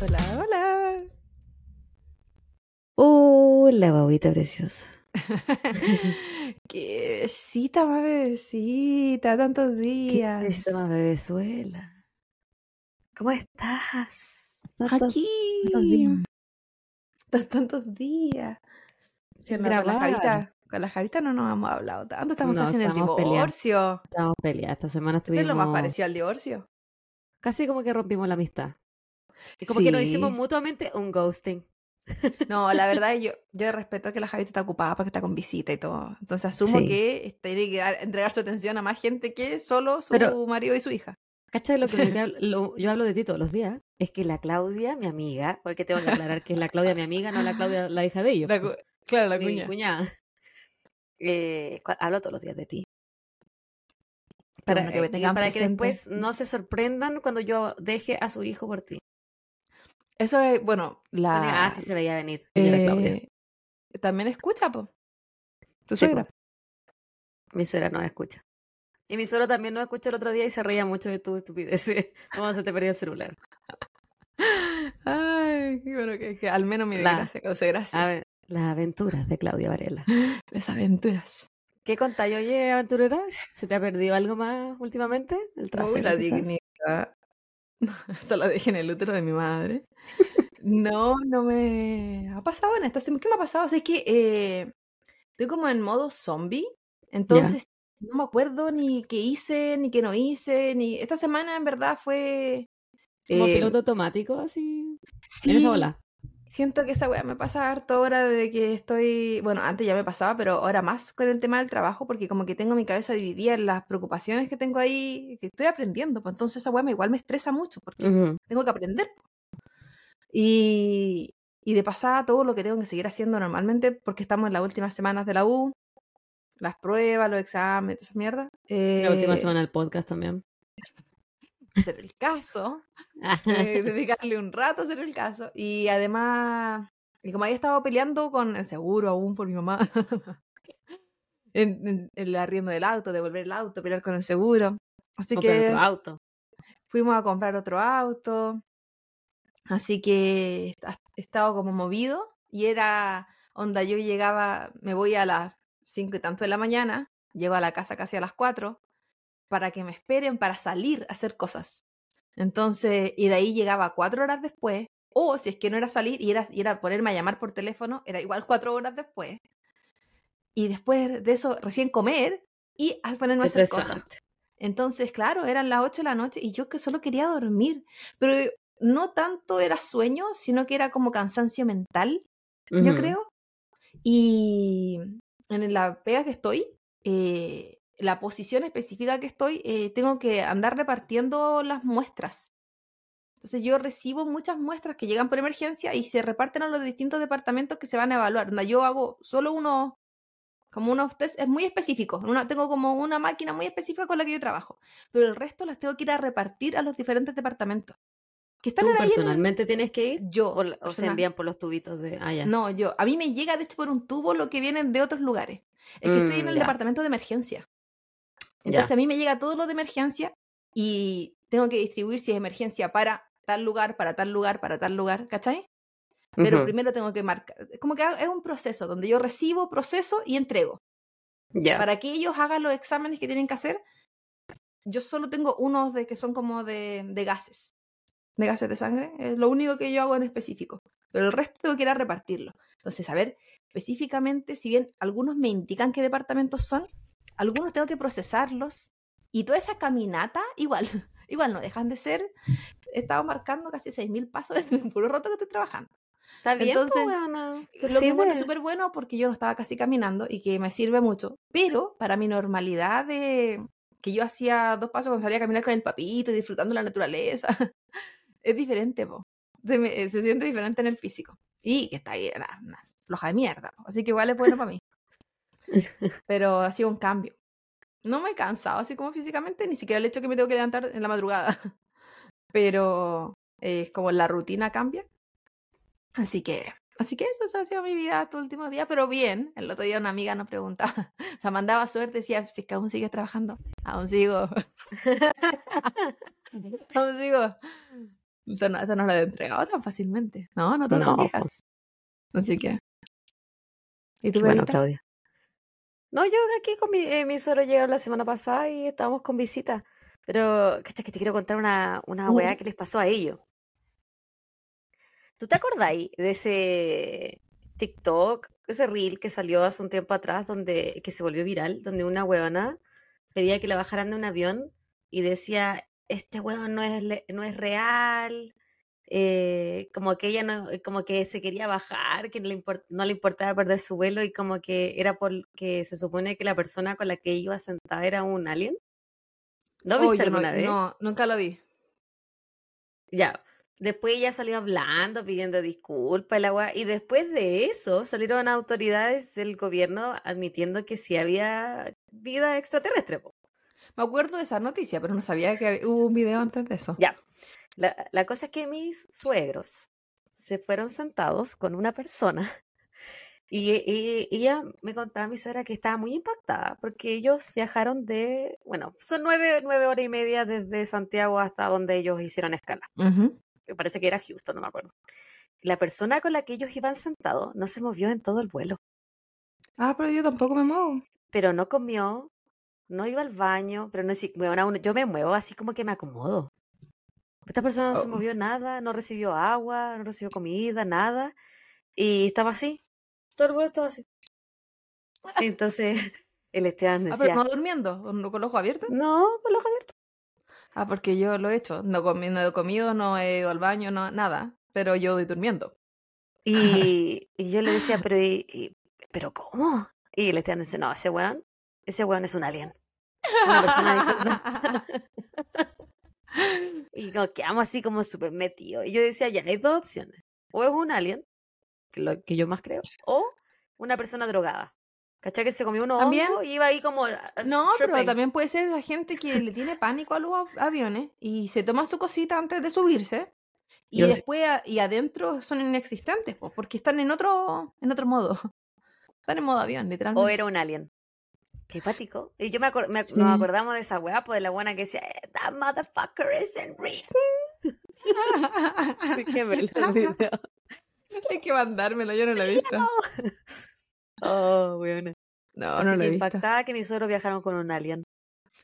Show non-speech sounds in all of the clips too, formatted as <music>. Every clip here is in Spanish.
Hola, hola. Hola, guaguita preciosa. <laughs> Qué besita más bebecita, tantos ¿Qué días. necesita más bebezuela? ¿Cómo estás? Tantos- tantos días. Aquí. Tan- Tantos días. Sin grabar. Con la Javita no nos hemos hablado tanto, estamos No, casi en el peleando. divorcio. Estamos peleadas. Esta semana Esto es lo más estuvimos parecido al divorcio. casi como que rompimos la amistad. Y como que nos hicimos mutuamente un ghosting. No, la verdad <laughs> yo, yo respeto que la Javita está ocupada porque está con visita y todo. Entonces asumo Sí. que tiene que dar- entregar su atención a más gente que solo su Pero- marido y su hija. ¿Cachai? Lo que lo que hablo- lo- yo hablo de ti todos los días es que la Claudia, mi amiga, porque tengo que aclarar que es la Claudia mi amiga, no la Claudia la hija de ellos. La claro, la mi cuña. cuñada. Eh, hablo todos los días de ti. Qué Para, bueno que me eh, tengan para que después no se sorprendan cuando yo deje a su hijo por ti. Eso es, bueno, No digan, la... ah, sí se veía venir. señora Claudia. eh, también escucha, po. Tu Sí, suegra. po. Mi suegra no escucha. Y mi suegro también no escucha el otro día y se reía mucho de tu estupidez. <laughs> ¿Cómo se te perdió el celular? <laughs> Ay, bueno que, que al menos mi La- desgracia cause gracia. A ver, las aventuras de Claudia Varela. Las aventuras. ¿Qué contáis, oye, aventureras? ¿Se te ha perdido algo más últimamente? El Uy, trasero, la quizás? dignidad. <laughs> Esto la dejé en el útero de mi madre. No, no me ha pasado en esta semana. ¿Qué me ha pasado? O sea, es que eh, estoy como en modo zombie. Entonces, no me acuerdo ni qué hice, ni qué no hice. ni Esta semana, en verdad, fue... Como eh, piloto automático, así. sí, En esa ola. Siento que esa weá me pasa harto ahora de que estoy, bueno, antes ya me pasaba, pero ahora más con el tema del trabajo, porque como que tengo mi cabeza dividida en las preocupaciones que tengo ahí, que estoy aprendiendo, pues entonces esa weá me, igual me estresa mucho, porque tengo que aprender. Y, y de pasada todo lo que tengo que seguir haciendo normalmente, porque estamos en las últimas semanas de la U, las pruebas, los exámenes, esa mierda. La última eh, semana del podcast también. Hacer el caso. eh, <laughs> dedicarle un rato a hacer el caso. Y además, y como había estado peleando con el seguro aún por mi mamá, <laughs> en, en- el arriendo del auto, devolver el auto, pelear con el seguro. Así Comprar que otro auto. fuimos a comprar otro auto. Así que he estado como movido y era onda, yo llegaba, me voy a las cinco y tanto de la mañana, llego a la casa casi a las 4 para que me esperen para salir a hacer cosas. Entonces, y de ahí llegaba cuatro horas después, o si es que no era salir y era, y era ponerme a llamar por teléfono, era igual <laughs> cuatro horas después. Y después de eso, recién comer y a ponerme a hacer cosas. Entonces, claro, eran las 8 de la noche y yo que solo quería dormir, pero no tanto era sueño, sino que era como cansancio mental, yo creo. Y en la pega que estoy, eh, la posición específica que estoy, eh, tengo que andar repartiendo las muestras. Entonces yo recibo muchas muestras que llegan por emergencia y se reparten a los distintos departamentos que se van a evaluar. Onda, Yo hago solo uno, como unos test, es muy específico. Una, tengo como una máquina muy específica con la que yo trabajo. Pero el resto las tengo que ir a repartir a los diferentes departamentos. Que están ¿Tú en personalmente tienes que ir? Yo. ¿O, o se envían por los tubitos de.? Ah, ya. No, yo. A mí me llega, de hecho, por un tubo lo que vienen de otros lugares. Es que estoy en Mm, el ya. departamento de emergencia. Ya. Entonces a mí me llega todo lo de emergencia y tengo que distribuir si es emergencia para tal lugar, para tal lugar, para tal lugar, ¿cachai? Pero primero tengo que marcar. Es como que es un proceso donde yo recibo, proceso y entrego. Ya. Para que ellos hagan los exámenes que tienen que hacer, yo solo tengo unos de que son como de, de gases. De gases de sangre. Es lo único que yo hago en específico. Pero el resto tengo que ir a repartirlo. Entonces, a ver, específicamente, si bien algunos me indican qué departamentos son, algunos tengo que procesarlos. Y toda esa caminata, igual, <laughs> igual no dejan de ser. He estado marcando casi 6.000 pasos en el puro rato que estoy trabajando. Está bien, pues, entonces. Te Lo que es bueno, sirve. súper bueno porque yo no estaba casi caminando y que me sirve mucho. Pero para mi normalidad de que yo hacía dos pasos cuando salía a caminar con el papito y disfrutando la naturaleza, <laughs> es diferente, po. Se, me- se siente diferente en el físico. Y que está ahí, una, una floja de mierda. po. Así que igual es bueno para mí. <laughs> Pero ha sido un cambio. No me he cansado así como físicamente, ni siquiera el hecho que me tengo que levantar en la madrugada. <laughs> Pero es como la rutina cambia. Así que Así que eso, eso ha sido mi vida estos últimos días, pero bien. El otro día una amiga nos preguntaba, <laughs> o sea, mandaba suerte, decía, si es que aún sigues trabajando. Aún sigo. aún sigo. Esto no, esto no lo he entregado tan fácilmente. No, no son No. viejas. Así que. ¿Y tú, Bueno? Claudia. No, yo aquí con mi, eh, mi suegro llegaron la semana pasada y estábamos con visita. Pero, cacha, que te quiero contar una, una weá que les pasó a ellos. ¿Tú te acordáis de ese TikTok, ese reel que salió hace un tiempo atrás, donde, que se volvió viral, donde una huevona pedía que la bajaran de un avión y decía, este huevón no es, no es real, eh, como que ella no, como que se quería bajar, que no le, import- no le importaba perder su vuelo y como que era porque se supone que la persona con la que iba sentada era un alien. ¿No Oh, viste yo no- alguna vez? No, nunca lo vi. Ya. Después ella salió hablando, pidiendo disculpas, y la weá, y después de eso salieron autoridades del gobierno admitiendo que sí había vida extraterrestre. Me acuerdo de esa noticia, pero no sabía que hubo un video antes de eso. Ya. La, la cosa es que mis suegros se fueron sentados con una persona y, <laughs> y- y ella me contaba, mi suegra, que estaba muy impactada porque ellos viajaron de, bueno, son nueve, nueve horas y media desde Santiago hasta donde ellos hicieron escala. Me parece que era Houston, no me acuerdo. La persona con la que ellos iban sentados no se movió en todo el vuelo, Ah, pero yo tampoco me muevo. pero no comió, no iba al baño, pero no bueno, yo me muevo así como que me acomodo. Esta persona no se Oh. movió nada, no recibió agua, no recibió comida, nada, y estaba así. Todo el vuelo estaba así. <laughs> Entonces <laughs> el Esteban Ah, pero decía, no durmiendo, con los ojos abiertos. no, con los ojos abiertos. Ah, porque yo lo he hecho. No, comi- no he comido, no he ido al baño, no, nada. Pero yo voy durmiendo. Y, y yo le decía, <laughs> pero, y- y- ¿pero cómo? Y el Esteban dice, no, ese weón, ese weón es un alien. Una persona. Y nos quedamos así como súper metidos. Y yo decía, ya, hay dos opciones. O es un alien, que lo que yo más creo, o una persona drogada. ¿Cachai? Que se comió También- hongos y iba ahí como... No, pero tripping. también puede ser la gente que le tiene pánico a los av- aviones y se toma su cosita antes de subirse y Yo sí. después a- y adentro son inexistentes, pues, porque están en otro en otro modo. <laughs> Están en modo avión, O literalmente. era un alien. Qué pático. Y yo me, me Sí. nos acordamos de esa weá, pues de la buena que decía, "Eh, that motherfucker isn't real. <laughs> Qué video. <laughs> Hay que mandármelo, yo no lo he visto. Oh, weona. No, Así no lo que he visto. impactada que mis suegros viajaron con un alien.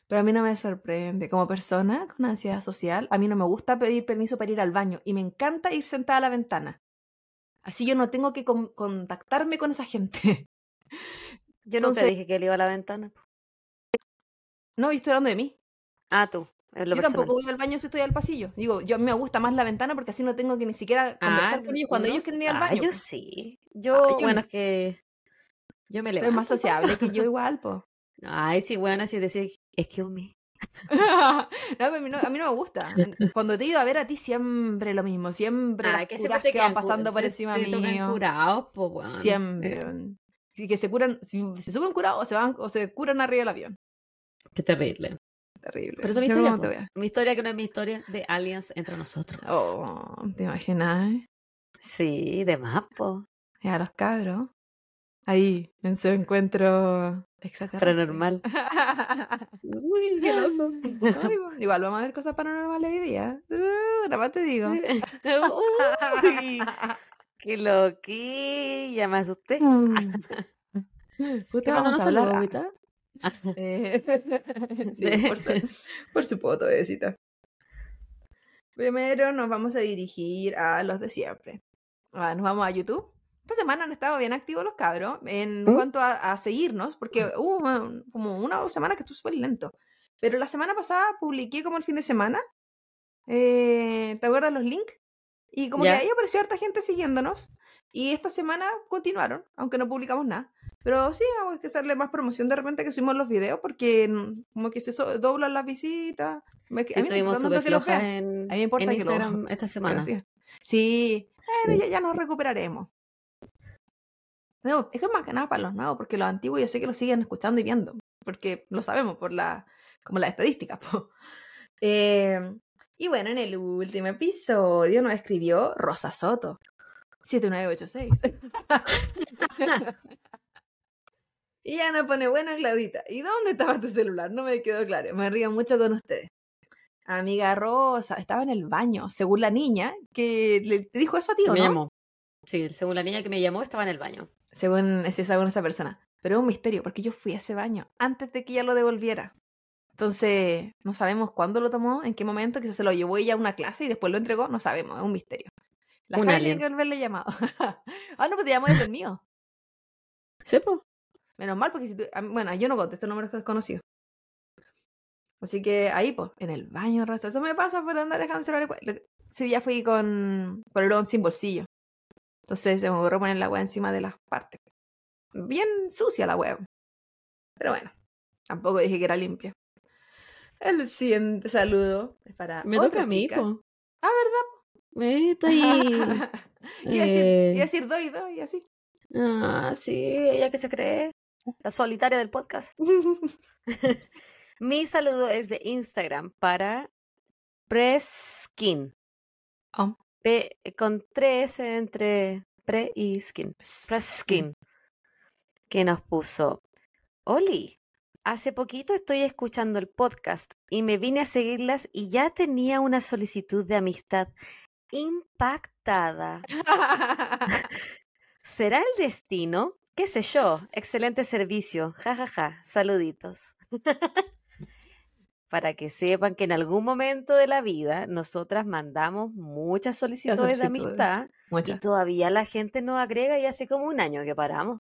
Pero a mí no me sorprende. Como persona con ansiedad social, a mí no me gusta pedir permiso para ir al baño y me encanta ir sentada a la ventana. Así yo no tengo que con- contactarme con esa gente. Yo nunca Entonces- dije que él iba a la ventana. No, yo estoy hablando de mí. Ah, tú. Yo personal. tampoco voy al baño si estoy al pasillo. Digo, yo a mí me gusta más la ventana porque así no tengo que ni siquiera conversar Ah, con ellos cuando no. ellos quieren ir al Ah, baño. yo po. sí. Yo, Ah, yo bueno, no. es que yo me <laughs> levanto. más sociable que yo <laughs> igual, po. Ay, sí, bueno, así decir, excuse me. <laughs> no, a, mí no, a mí no me gusta. Cuando te he ido a ver a ti siempre lo mismo. Siempre las que curas siempre te que van pasando por te- encima te mío. curados, pues, weón. Siempre. Que se curan, si se suben curados o se van o se curan arriba del avión. Qué terrible. Terrible. Pero esa es mi historia. Mi historia que no es mi historia de aliens entre nosotros. Oh, ¿te imaginas? eh? Sí, de más, po. Y a los cabros. Ahí, en su encuentro. Paranormal. <laughs> Uy, qué loco. Igual vamos a ver cosas paranormales hoy día. Uh, nada más te digo. <laughs> Uy, qué loquilla, me asusté. Justo ¿Qué mandó vamos a hablar. agüita? Ah, <laughs> Eh, <laughs> sí, por, su, <laughs> por su poto, bebecita. Primero nos vamos a dirigir a los de siempre. Ah, nos vamos a YouTube. Esta semana han estado bien activos los cabros en ¿Mm? cuanto a, a seguirnos, porque hubo un- como una o dos semanas que estuvo súper lento. Pero la semana pasada publiqué como el fin de semana. eh, ¿Te acuerdas los links? Y como Ya. que ahí apareció harta gente siguiéndonos. Y esta semana continuaron, aunque no publicamos nada. Pero sí, hay que hacerle más promoción de repente que subimos los videos porque como que se so- doblan las visitas. Me- Sí, a mí me estuvimos súper los flojas en, A mí me importa en que lo- Instagram esta semana. Sí, bueno, ya, ya nos recuperaremos. No, es que es más que nada para los nuevos, porque los antiguos yo sé que lo siguen escuchando y viendo, porque lo sabemos por la, como las estadísticas. <laughs> Eh, y bueno, en el último episodio nos escribió Rosa Soto. 7986. <laughs> y ya nos pone, bueno, Claudita, ¿y dónde estaba tu celular? No me quedó claro. Me río mucho con ustedes. Amiga Rosa, estaba en el baño, según la niña, que le dijo eso a ti, ¿o me no? llamó. Sí, según la niña que me llamó, estaba en el baño. Según, según esa persona. Pero es un misterio, porque yo fui a ese baño antes de que ella lo devolviera. Entonces, no sabemos cuándo lo tomó, en qué momento, que se lo llevó ella a una clase y después lo entregó, no sabemos, es un misterio. La Un tiene que haberle llamado. <laughs> ah, no, pues te llamó desde el mío. <laughs> Sí, po. Menos mal, porque si tú... Bueno, yo no contesto números desconocidos. Así que ahí, pues, en el baño, Rosa. Eso me pasa por andar dejando el celular. Sí, ya fui con, con el sin bolsillo. Entonces se me ocurrió poner la web encima de las partes. Bien sucia la web. Pero bueno, tampoco dije que era limpia. El siguiente saludo es para. Me otra toca a mí, po. Ah, Eh, Estoy... <laughs> ¿verdad? iba, a decir, eh, iba a decir doy, doy, así. Ah, sí, ella que se cree. La solitaria del podcast. <laughs> <laughs> Mi saludo es de Instagram para Preskin. Oh. P con tres entre pre y skin. Preskin. Que nos puso. Oli, hace poquito estoy escuchando el podcast y me vine a seguirlas y ya tenía una solicitud de amistad impactada. <laughs> ¿Será el destino? ¿Qué sé yo? Excelente servicio. Ja, ja, ja. Saluditos. <laughs> Para que sepan que en algún momento de la vida nosotras mandamos muchas solicitudes de solicitudes. amistad y todavía la gente nos agrega y hace como un año que paramos.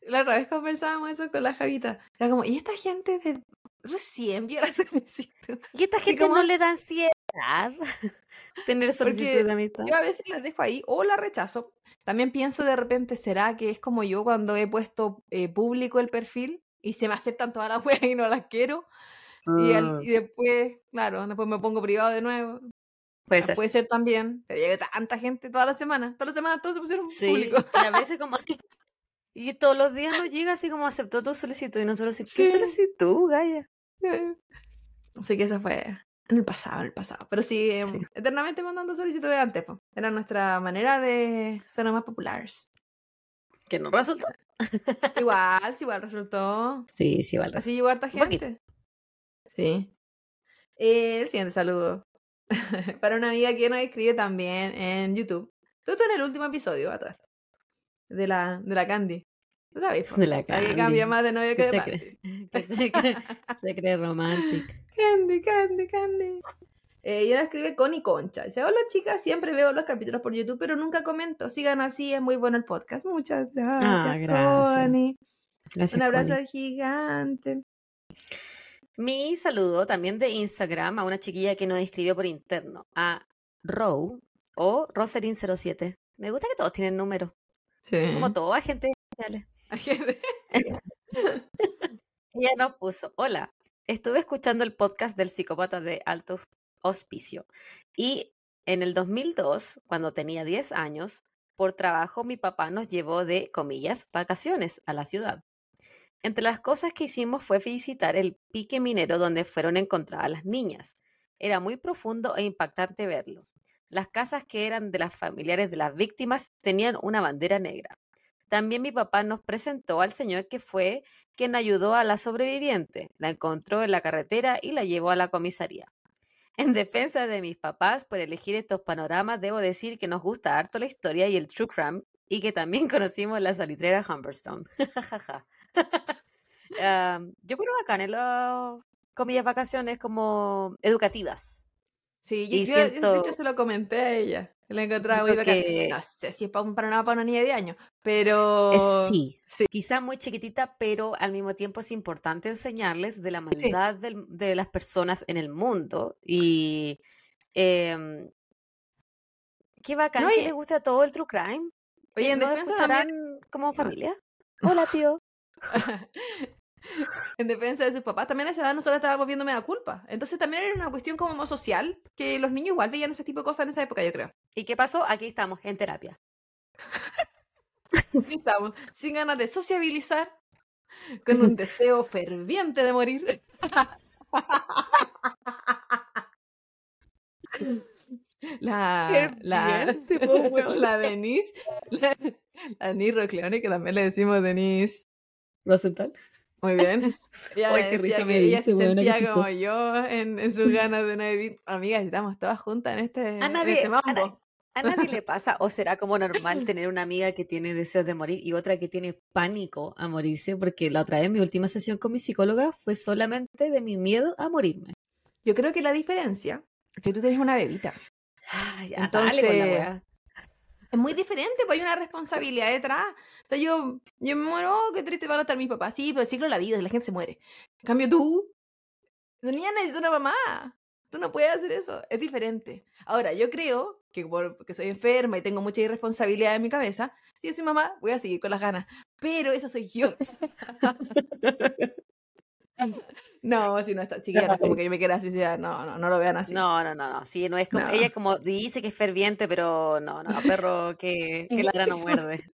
La otra vez conversábamos eso con la Javita. Era como, ¿y esta gente de recién vio la <laughs> solicitud? Y esta gente como- no le da ansiedad <laughs> tener solicitud de amistad. Yo a veces las dejo ahí o la rechazo. También pienso de repente, ¿será que es como yo cuando he puesto eh, público el perfil y se me aceptan todas las <laughs> weas y no las quiero? Y, al- Mm, y después, claro, después me pongo privado de nuevo. puede ser. Puede ser también. Pero llega tanta gente toda la semana. Todas las semanas todos se pusieron Sí, público. y a veces como así. <laughs> Y todos los días nos llega así como aceptó tu solicitud y nosotros así, ¿qué Sí. solicitud, Gaya? Así que eso fue en el pasado, en el pasado. Pero sí, em, Sí. eternamente mandando solicitudes antes. po. Era nuestra manera de ser más populares. Que no resultó. Igual, sí, igual resultó. Sí, sí, vale. Así llegó harta gente. Sí. El siguiente saludo. <laughs> Para una amiga que nos escribe también en YouTube. Tú estás en el último episodio, a todo esto, De la, de la Candy. ¿Tú sabes? la que Candy. cambia más de novio que Que de se cree, que se cree, se cree romántico. <laughs> Candy, Candy, Candy. Eh, y ella escribe Connie Concha. Dice, hola chicas, siempre veo los capítulos por YouTube, pero nunca comento. Sigan así, es muy bueno el podcast. Muchas gracias, Ah, gracias. Connie. Gracias, Un abrazo Connie. gigante. Mi saludo también de Instagram a una chiquilla que nos escribió por interno, a Row o Roserin07. Me gusta que todos tienen número, Sí. como toda gente especiales. <laughs> Ella nos puso, hola, estuve escuchando el podcast del psicópata de alto hospicio y en el 2002, cuando tenía 10 años, por trabajo mi papá nos llevó de, comillas, vacaciones a la ciudad. Entre las cosas que hicimos fue visitar el pique minero donde fueron encontradas las niñas. Era muy profundo e impactante verlo. Las casas que eran de las familiares de las víctimas tenían una bandera negra. También mi papá nos presentó al señor que fue quien ayudó a la sobreviviente. La encontró en la carretera y la llevó a la comisaría. En defensa de mis papás por elegir estos panoramas, debo decir que nos gusta harto la historia y el true crime y que también <laughs> conocimos la salitrera Humberstone. <laughs> Ah, yo creo bacán en las comillas vacaciones como educativas. Sí, yo, Y yo, de hecho se lo comenté a ella. La encontraba muy bacán. que- No sé si es para un panorama para una niña de 10 años, pero... Eh, sí, sí. quizá muy chiquitita, pero al mismo tiempo es importante enseñarles de la maldad del- de las personas en el mundo. Y em, qué bacán No, que y- les guste a todo el true crime. Oye, defensa escucharán también- como familia. <laughs> Hola, tío. <laughs> <laughs> en defensa de sus papás, también a esa edad nosotros estábamos viendo da culpa. Entonces también era una cuestión como más social, que los niños igual veían ese tipo de cosas en esa época, yo creo. ¿Y qué pasó? Aquí estamos, en terapia. <laughs> Aquí estamos, sin ganas de sociabilizar, con un deseo ferviente de morir. <laughs> La, la, la Denise, la, la Denise Rocleone, que también le decimos Denise. Rosenthal. Muy bien. <laughs> Ella Ay, qué risa me ella se sentía como chistoso. yo en, en sus ganas de Navidad. Amigas, estamos todas juntas en este, A en nadie, este a, mambo. na- a nadie le <laughs> pasa, o será como normal <laughs> tener una amiga que tiene deseos de morir y otra que tiene pánico a morirse, porque la otra vez mi última sesión con mi psicóloga fue solamente de mi miedo a morirme. Yo creo que la diferencia es que tú tienes una bebita. Ah, ya, dale con la Entonces. Es muy diferente, pues hay una responsabilidad detrás. O sea, yo, yo me muero, oh, qué triste van a estar mis papás. Sí, pero el ciclo de la vida, la gente se muere. En cambio, tú, tu niña necesita una mamá. Tú no puedes hacer eso. Es diferente. Ahora, yo creo que porque soy enferma y tengo mucha irresponsabilidad en mi cabeza, si yo soy mamá, voy a seguir con las ganas. Pero esa soy yo. <laughs> <laughs> <laughs> no, si no está chiquilla, como que yo me quiera suicidar. No, no, no lo vean así. No, no, no, no. Sí, no es como. No. Ella como dice que es ferviente, pero no, no, perro que, que <laughs> ladra no muerde. <laughs>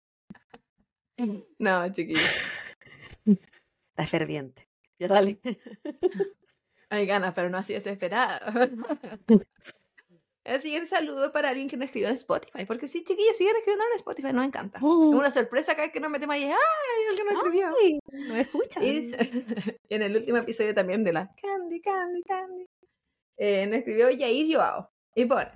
No, chiquilla. Está ferviente. Ya dale. Hay ganas, pero no así desesperada. El siguiente saludo es para alguien que nos escribió en Spotify. Porque sí, chiquillos, siguen escribiendo en Spotify, nos encanta. Es una sorpresa cada vez que nos metemos ahí. ¡Ay! Alguien nos escribió. Ay, <laughs> no escuchan. Y <laughs> en el último episodio también de la Candy, Candy, Candy. eh, nos escribió Yair Joao. Y pone.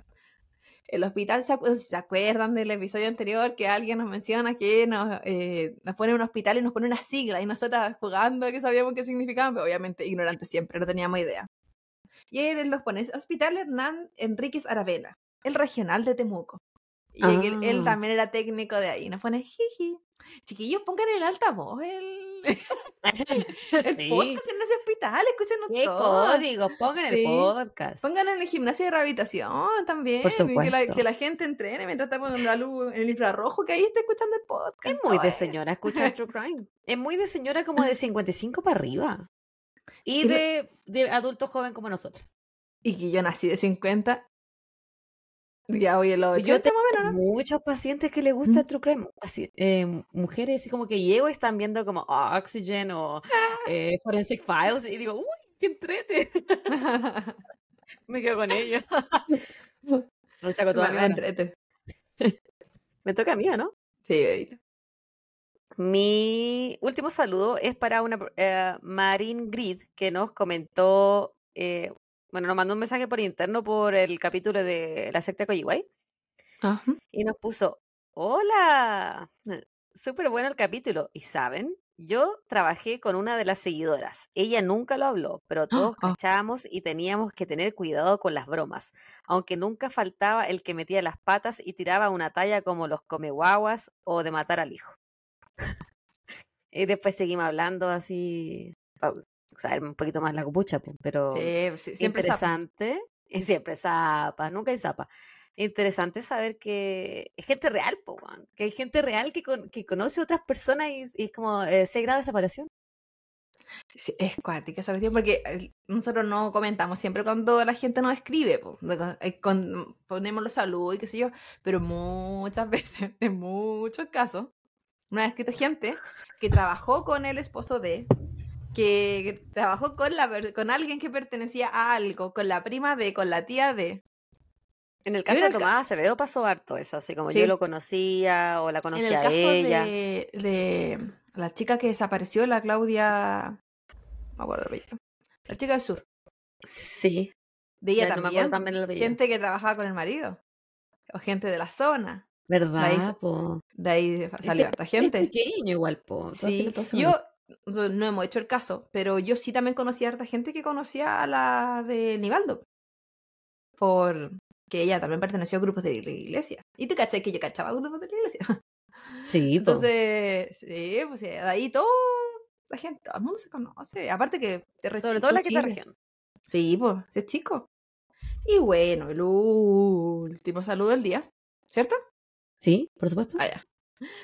El hospital, ¿se, acu- ¿se acuerdan del episodio anterior que alguien nos menciona que nos, eh, nos pone un hospital y nos pone una sigla y nosotras jugando que sabíamos qué significaban, pero obviamente ignorantes siempre, no teníamos idea. Y él nos pone Hospital Hernán Enríquez Aravena, el regional de Temuco. Y él, él Ah. también era técnico de ahí. Nos pone jiji. Chiquillos, pongan el altavoz, el, <laughs> el Sí. podcast en ese hospital, escúchenos ¿Qué todos. código? Pongan Sí. el podcast. Pónganlo en el gimnasio de rehabilitación también. Por y Que la, supuesto. que la gente entrene mientras está poniendo la luz en el infrarrojo, que ahí está escuchando el podcast. Es muy de Ay, señora escuchar True Crime. Es muy de señora como de <laughs> 55 para arriba. Y Y lo- de, de adulto joven como nosotros. Y que yo nací de 50. Ya hoy en los Yo 80 más o menos, ¿no? Muchos pacientes que les gusta True Crime. Así, eh, mujeres así como que llego y están viendo como Oxygen o eh, Forensic Files y digo, uy, qué entrete. <laughs> Me quedo con ellos. <laughs> Me saco toda Me- mi entrete. <laughs> Me toca a mí, ¿o ¿no? Sí, bebita. Mi último saludo es para una eh, Marin Grid que nos comentó, eh, bueno, nos mandó un mensaje por interno por el capítulo de la secta Coyihuay Ajá. y nos puso, hola, súper bueno el capítulo. Y saben, yo trabajé con una de las seguidoras. Ella nunca lo habló, pero todos ah. cachábamos y teníamos que tener cuidado con las bromas, aunque nunca faltaba el que metía las patas y tiraba una talla como los comeguaguas o de matar al hijo. Y después seguimos hablando así, pa- saber un poquito más la copucha, pero Sí, sí, siempre zapa. interesante. Y siempre zapa, nunca hay zapa. Interesante saber que es gente real, po, que hay gente real que, con- que conoce a otras personas y, y es como eh, 6 grados de separación. Sí, es cuática esa cuestión porque eh, nosotros no comentamos siempre cuando la gente nos escribe, po, eh, con- ponemos los saludos y qué sé yo, pero muchas <laughs> veces, en muchos casos, nos ha escrito gente que trabajó con el esposo de, que, trabajó con, la, con alguien que pertenecía a algo, con la prima de, con la tía de. En el caso de ca- Tomás Acevedo pasó harto eso, así como Sí. yo lo conocía o la En el conocía caso ella. de, de la chica que desapareció, la Claudia, me acuerdo el apellido, la chica del sur, Sí, de ella ya no me también. acuerdo también el apellido. gente que trabajaba con el marido o gente de la zona. ¿Verdad, hizo- po? De ahí Es salió que harta Es gente. pequeño igual, po. Sí, yo no hemos hecho el caso, pero yo sí también conocí a harta gente que conocía a la de Nivaldo. Por que ella también perteneció a grupos de la iglesia. Y te caché que yo cachaba grupos de la iglesia. <laughs> Sí, po. Entonces, sí, pues de ahí todo, la gente, todo el mundo se conoce. Aparte que te re Sobre chico todo la quinta Chile. región. Sí, pues, es chico. Y bueno, el último saludo del día, ¿cierto? Sí, por supuesto. Ah, ya.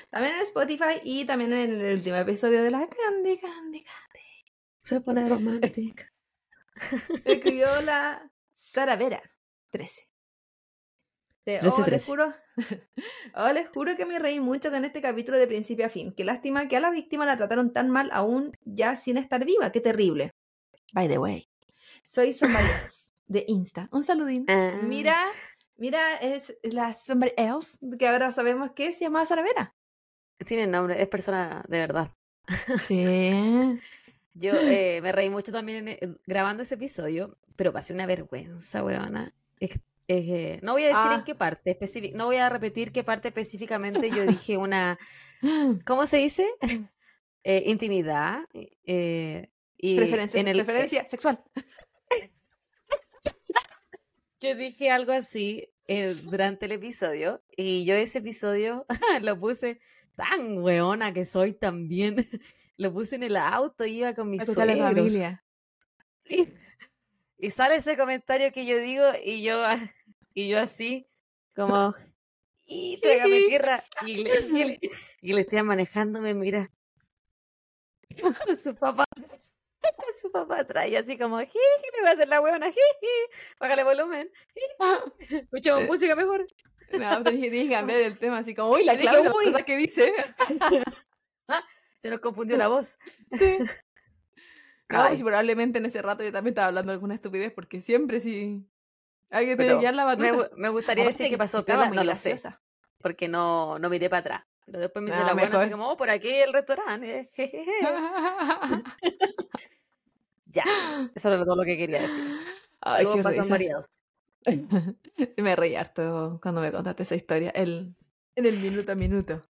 También en Spotify y también en el último episodio de la Candy Candy Candy. Se pone romántica. <laughs> Escribió la Sara Vera, 13. De, 13, oh, les 13. juro, <laughs> oh, les juro que me reí mucho con este capítulo de principio a fin. Qué lástima que a la víctima la trataron tan mal aún ya sin estar viva. Qué terrible. By the way, soy somebody <laughs> de Insta. Un saludín. Ah. Mira, Mira, es la Somebody Else, que ahora sabemos que se llama Saravera. Tiene nombre, es persona de verdad. Sí. <laughs> Yo eh, me reí mucho también en- en- grabando ese episodio, pero pasé una vergüenza, weona. Es- es, eh, no voy a decir Ah. en qué parte, específic- no voy a repetir qué parte específicamente yo <laughs> dije una, <gasps> ¿cómo se dice? <laughs> Eh, intimidad. eh, y Preferencia, en el, eh, preferencia sexual. Yo dije algo así eh, durante el episodio y yo ese episodio <laughs> lo puse tan weona que soy también. <laughs> Lo puse en el auto, iba con mis la suegros. familia. Y, y sale ese comentario que yo digo y yo ah, y yo así como y trágame <laughs> tierra y le, y le, y le estoy manejando me mira con su papá <laughs> con su papá atrás y así como jiji me va a hacer la huevona jiji bájale volumen <laughs> escuchamos Eh. música mejor No, tenés que que cambiar el tema así como, uy, la cosas que dice. <laughs> se nos confundió la voz Sí. No, pues probablemente en ese rato yo también estaba hablando de alguna estupidez, porque siempre si alguien tiene que dar la me, batuta. gu- me gustaría decir que pasó estaba piola no lo sé porque no no miré para atrás pero después me hice Ah, la buena así como oh, por aquí el restaurante eh, jejeje". Ya <gasps> eso era todo lo que quería decir Ay, Luego qué pasan variados <laughs> Me reí harto cuando me contaste esa historia, el, en el minuto a minuto.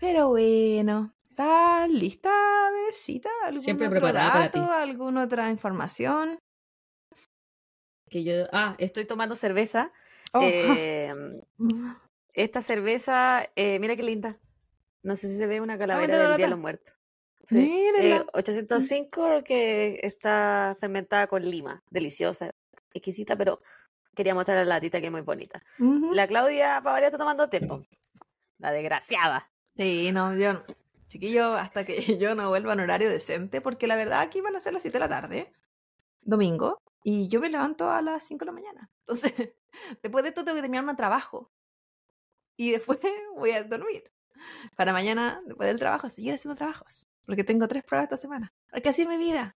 Pero bueno, ¿estás lista, besita? ¿Algún Siempre preparada para ti. ¿Alguna otra información? que yo ah estoy tomando cerveza Oh. Eh, <laughs> esta cerveza eh, mira qué linda no sé si se ve una calavera mira la del Día de los Muertos Sí, Mírenla. eh, 805 que está fermentada con lima, deliciosa, exquisita, pero quería mostrar la latita que es muy bonita. La Claudia Pavaria está tomando tiempo. La desgraciada. Sí, no, yo no. Chiquillo, hasta que <laughs> yo no vuelva en horario decente, porque la verdad aquí van a ser las 7 de la tarde, domingo, y yo me levanto a las 5 de la mañana. Entonces, <laughs> después de esto tengo que terminar un trabajo. Y después <laughs> voy a dormir. Para mañana, después del trabajo, seguir haciendo trabajos. Porque tengo tres pruebas esta semana. Porque así es mi vida.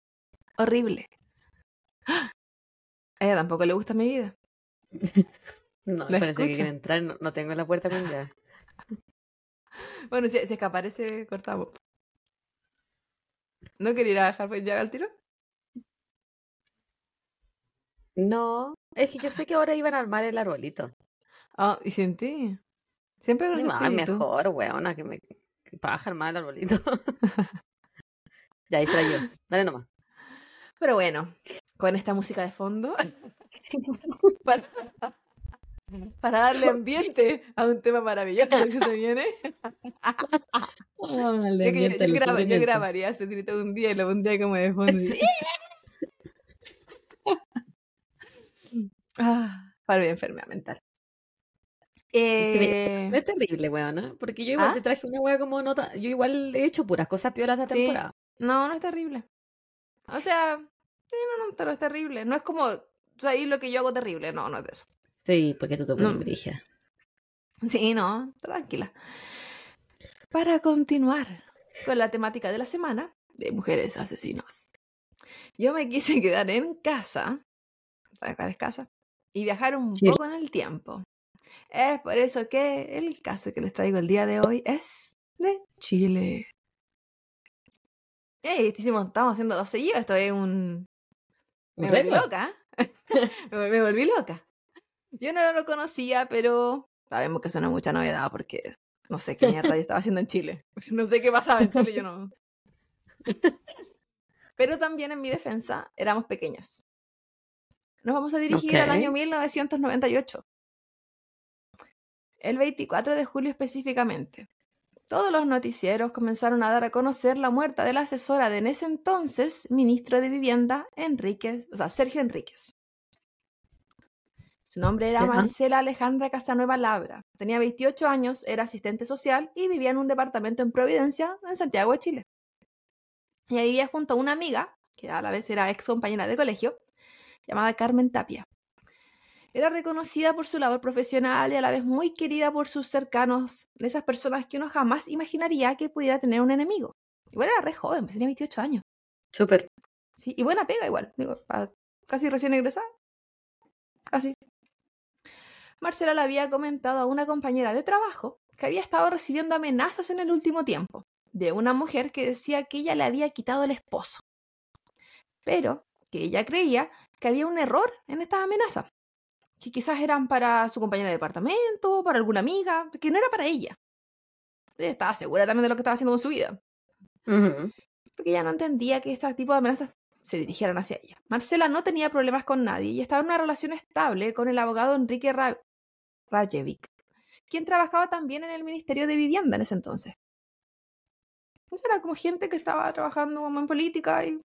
Horrible. ¡Ah! <gasps> A ella tampoco le gusta mi vida. No, parece que quiere entrar, no, no tengo la puerta con llave. <laughs> Bueno, si, si es que aparece, cortamos. ¿No quería ir a dejar pues, ya al tiro? No, es que yo sé que ahora iban a armar el arbolito. Ah, y sin ti. Siempre espíritu. mejor, weona, que me que paja armar el arbolito. <laughs> ya, ahí será yo. Dale nomás. Pero bueno, con esta música de fondo, <laughs> para, para darle ambiente a un tema maravilloso que se viene, yo, que- yo graba- yo grabaría su grito un día y lo pondría como de fondo. <laughs> ah, para mi enfermedad mental. Eh, No es terrible, weona, porque yo igual ¿Ah? te traje una wea como nota. Yo igual he hecho puras cosas piolas esta Sí. temporada. No, no es terrible. O sea, no, no, pero es terrible. No es como, o sea, ahí lo que yo hago terrible. No, no es de eso. Sí, porque tú te No. pones brígida. Sí, no, tranquila. Para continuar con la temática de la semana de mujeres asesinos. Yo me quise <laughs> quedar en casa, ¿sabes cuál es casa? Y viajar un poco en el tiempo. Es por eso que el caso que les traigo el día de hoy es de Chile. Ey, hicimos- estamos haciendo dos seguidos, esto es un... Me volví loca. <laughs> me, vol- me volví loca. Yo no lo conocía, pero sabemos que es mucha novedad porque no sé qué mierda yo estaba haciendo en Chile. <laughs> No sé qué pasaba en Chile, yo no. <laughs> Pero también en mi defensa éramos pequeñas. Nos vamos a dirigir al año 1998. El 24 de julio específicamente. Todos los noticieros comenzaron a dar a conocer la muerte de la asesora de en ese entonces ministro de Vivienda, Enríquez, o sea, Sergio Enríquez. Su nombre era. Marcela Alejandra Casanueva Labra. Tenía 28 años, era asistente social y vivía en un departamento en Providencia, en Santiago de Chile. Ella vivía junto a una amiga, que a la vez era ex compañera de colegio, llamada Carmen Tapia. Era reconocida por su labor profesional y a la vez muy querida por sus cercanos, de esas personas que uno jamás imaginaría que pudiera tener un enemigo. Igual era re joven, pues tenía 28 años. Súper. Sí, y buena pega igual, digo, pa- casi recién egresada. Casi. Marcela le había comentado a una compañera de trabajo que había estado recibiendo amenazas en el último tiempo de una mujer que decía que ella le había quitado el esposo, pero que ella creía que había un error en estas amenazas, que quizás eran para su compañera de departamento, para alguna amiga, que no era para ella. Ella estaba segura también de lo que estaba haciendo con su vida. Porque ella no entendía que este tipo de amenazas se dirigieran hacia ella. Marcela no tenía problemas con nadie y estaba en una relación estable con el abogado Enrique Rajevic, quien trabajaba también en el Ministerio de Vivienda en ese entonces. Entonces era como gente que estaba trabajando como en política y,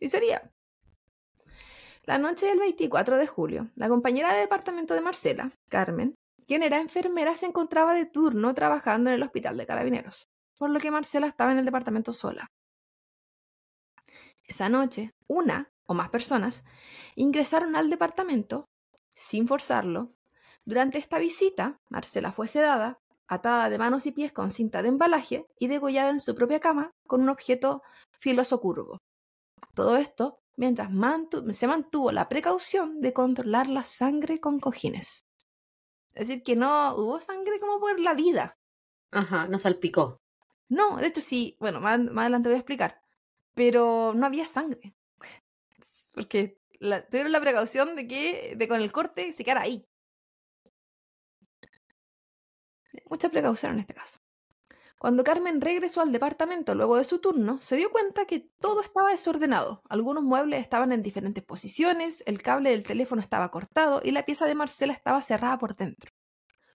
y sería. La noche del 24 de julio, la compañera de departamento de Marcela, Carmen, quien era enfermera, se encontraba de turno trabajando en el hospital de carabineros, por lo que Marcela estaba en el departamento sola. Esa noche, una o más personas ingresaron al departamento sin forzarlo. Durante esta visita, Marcela fue sedada, atada de manos y pies con cinta de embalaje y degollada en su propia cama con un objeto filoso curvo. Todo esto mientras se mantuvo la precaución de controlar la sangre con cojines. Es decir, que no hubo sangre como por la vida. Ajá, no salpicó. No, de hecho sí, bueno, más, adelante voy a explicar. Pero no había sangre. Porque tuvieron la precaución de que de con el corte se quedara ahí. Mucha precaución en este caso. Cuando Carmen regresó al departamento luego de su turno, se dio cuenta que todo estaba desordenado. Algunos muebles estaban en diferentes posiciones, el cable del teléfono estaba cortado y la pieza de Marcela estaba cerrada por dentro.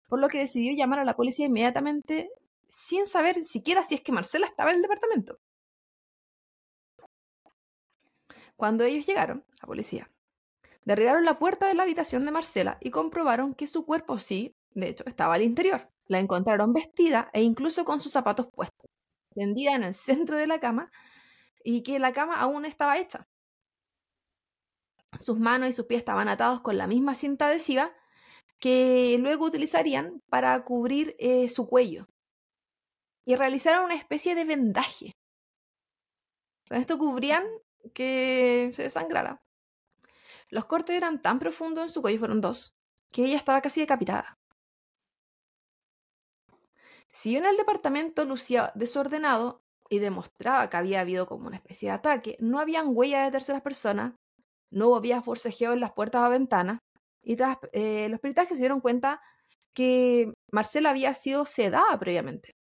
Por lo que decidió llamar a la policía inmediatamente sin saber siquiera si es que Marcela estaba en el departamento. Cuando ellos llegaron, la policía, derribaron la puerta de la habitación de Marcela y comprobaron que su cuerpo sí, de hecho, estaba al interior. La encontraron vestida e incluso con sus zapatos puestos, tendida en el centro de la cama y que la cama aún estaba hecha. Sus manos y sus pies estaban atados con la misma cinta adhesiva que luego utilizarían para cubrir eh, su cuello y realizaron una especie de vendaje. Con esto cubrían que se desangrara. Los cortes eran tan profundos en su cuello, fueron dos, que ella estaba casi decapitada. Si bien el departamento lucía desordenado y demostraba que había habido como una especie de ataque, no habían huellas de terceras personas, no había forcejeo en las puertas o ventanas, y tras eh, los peritajes se dieron cuenta que Marcela había sido sedada previamente,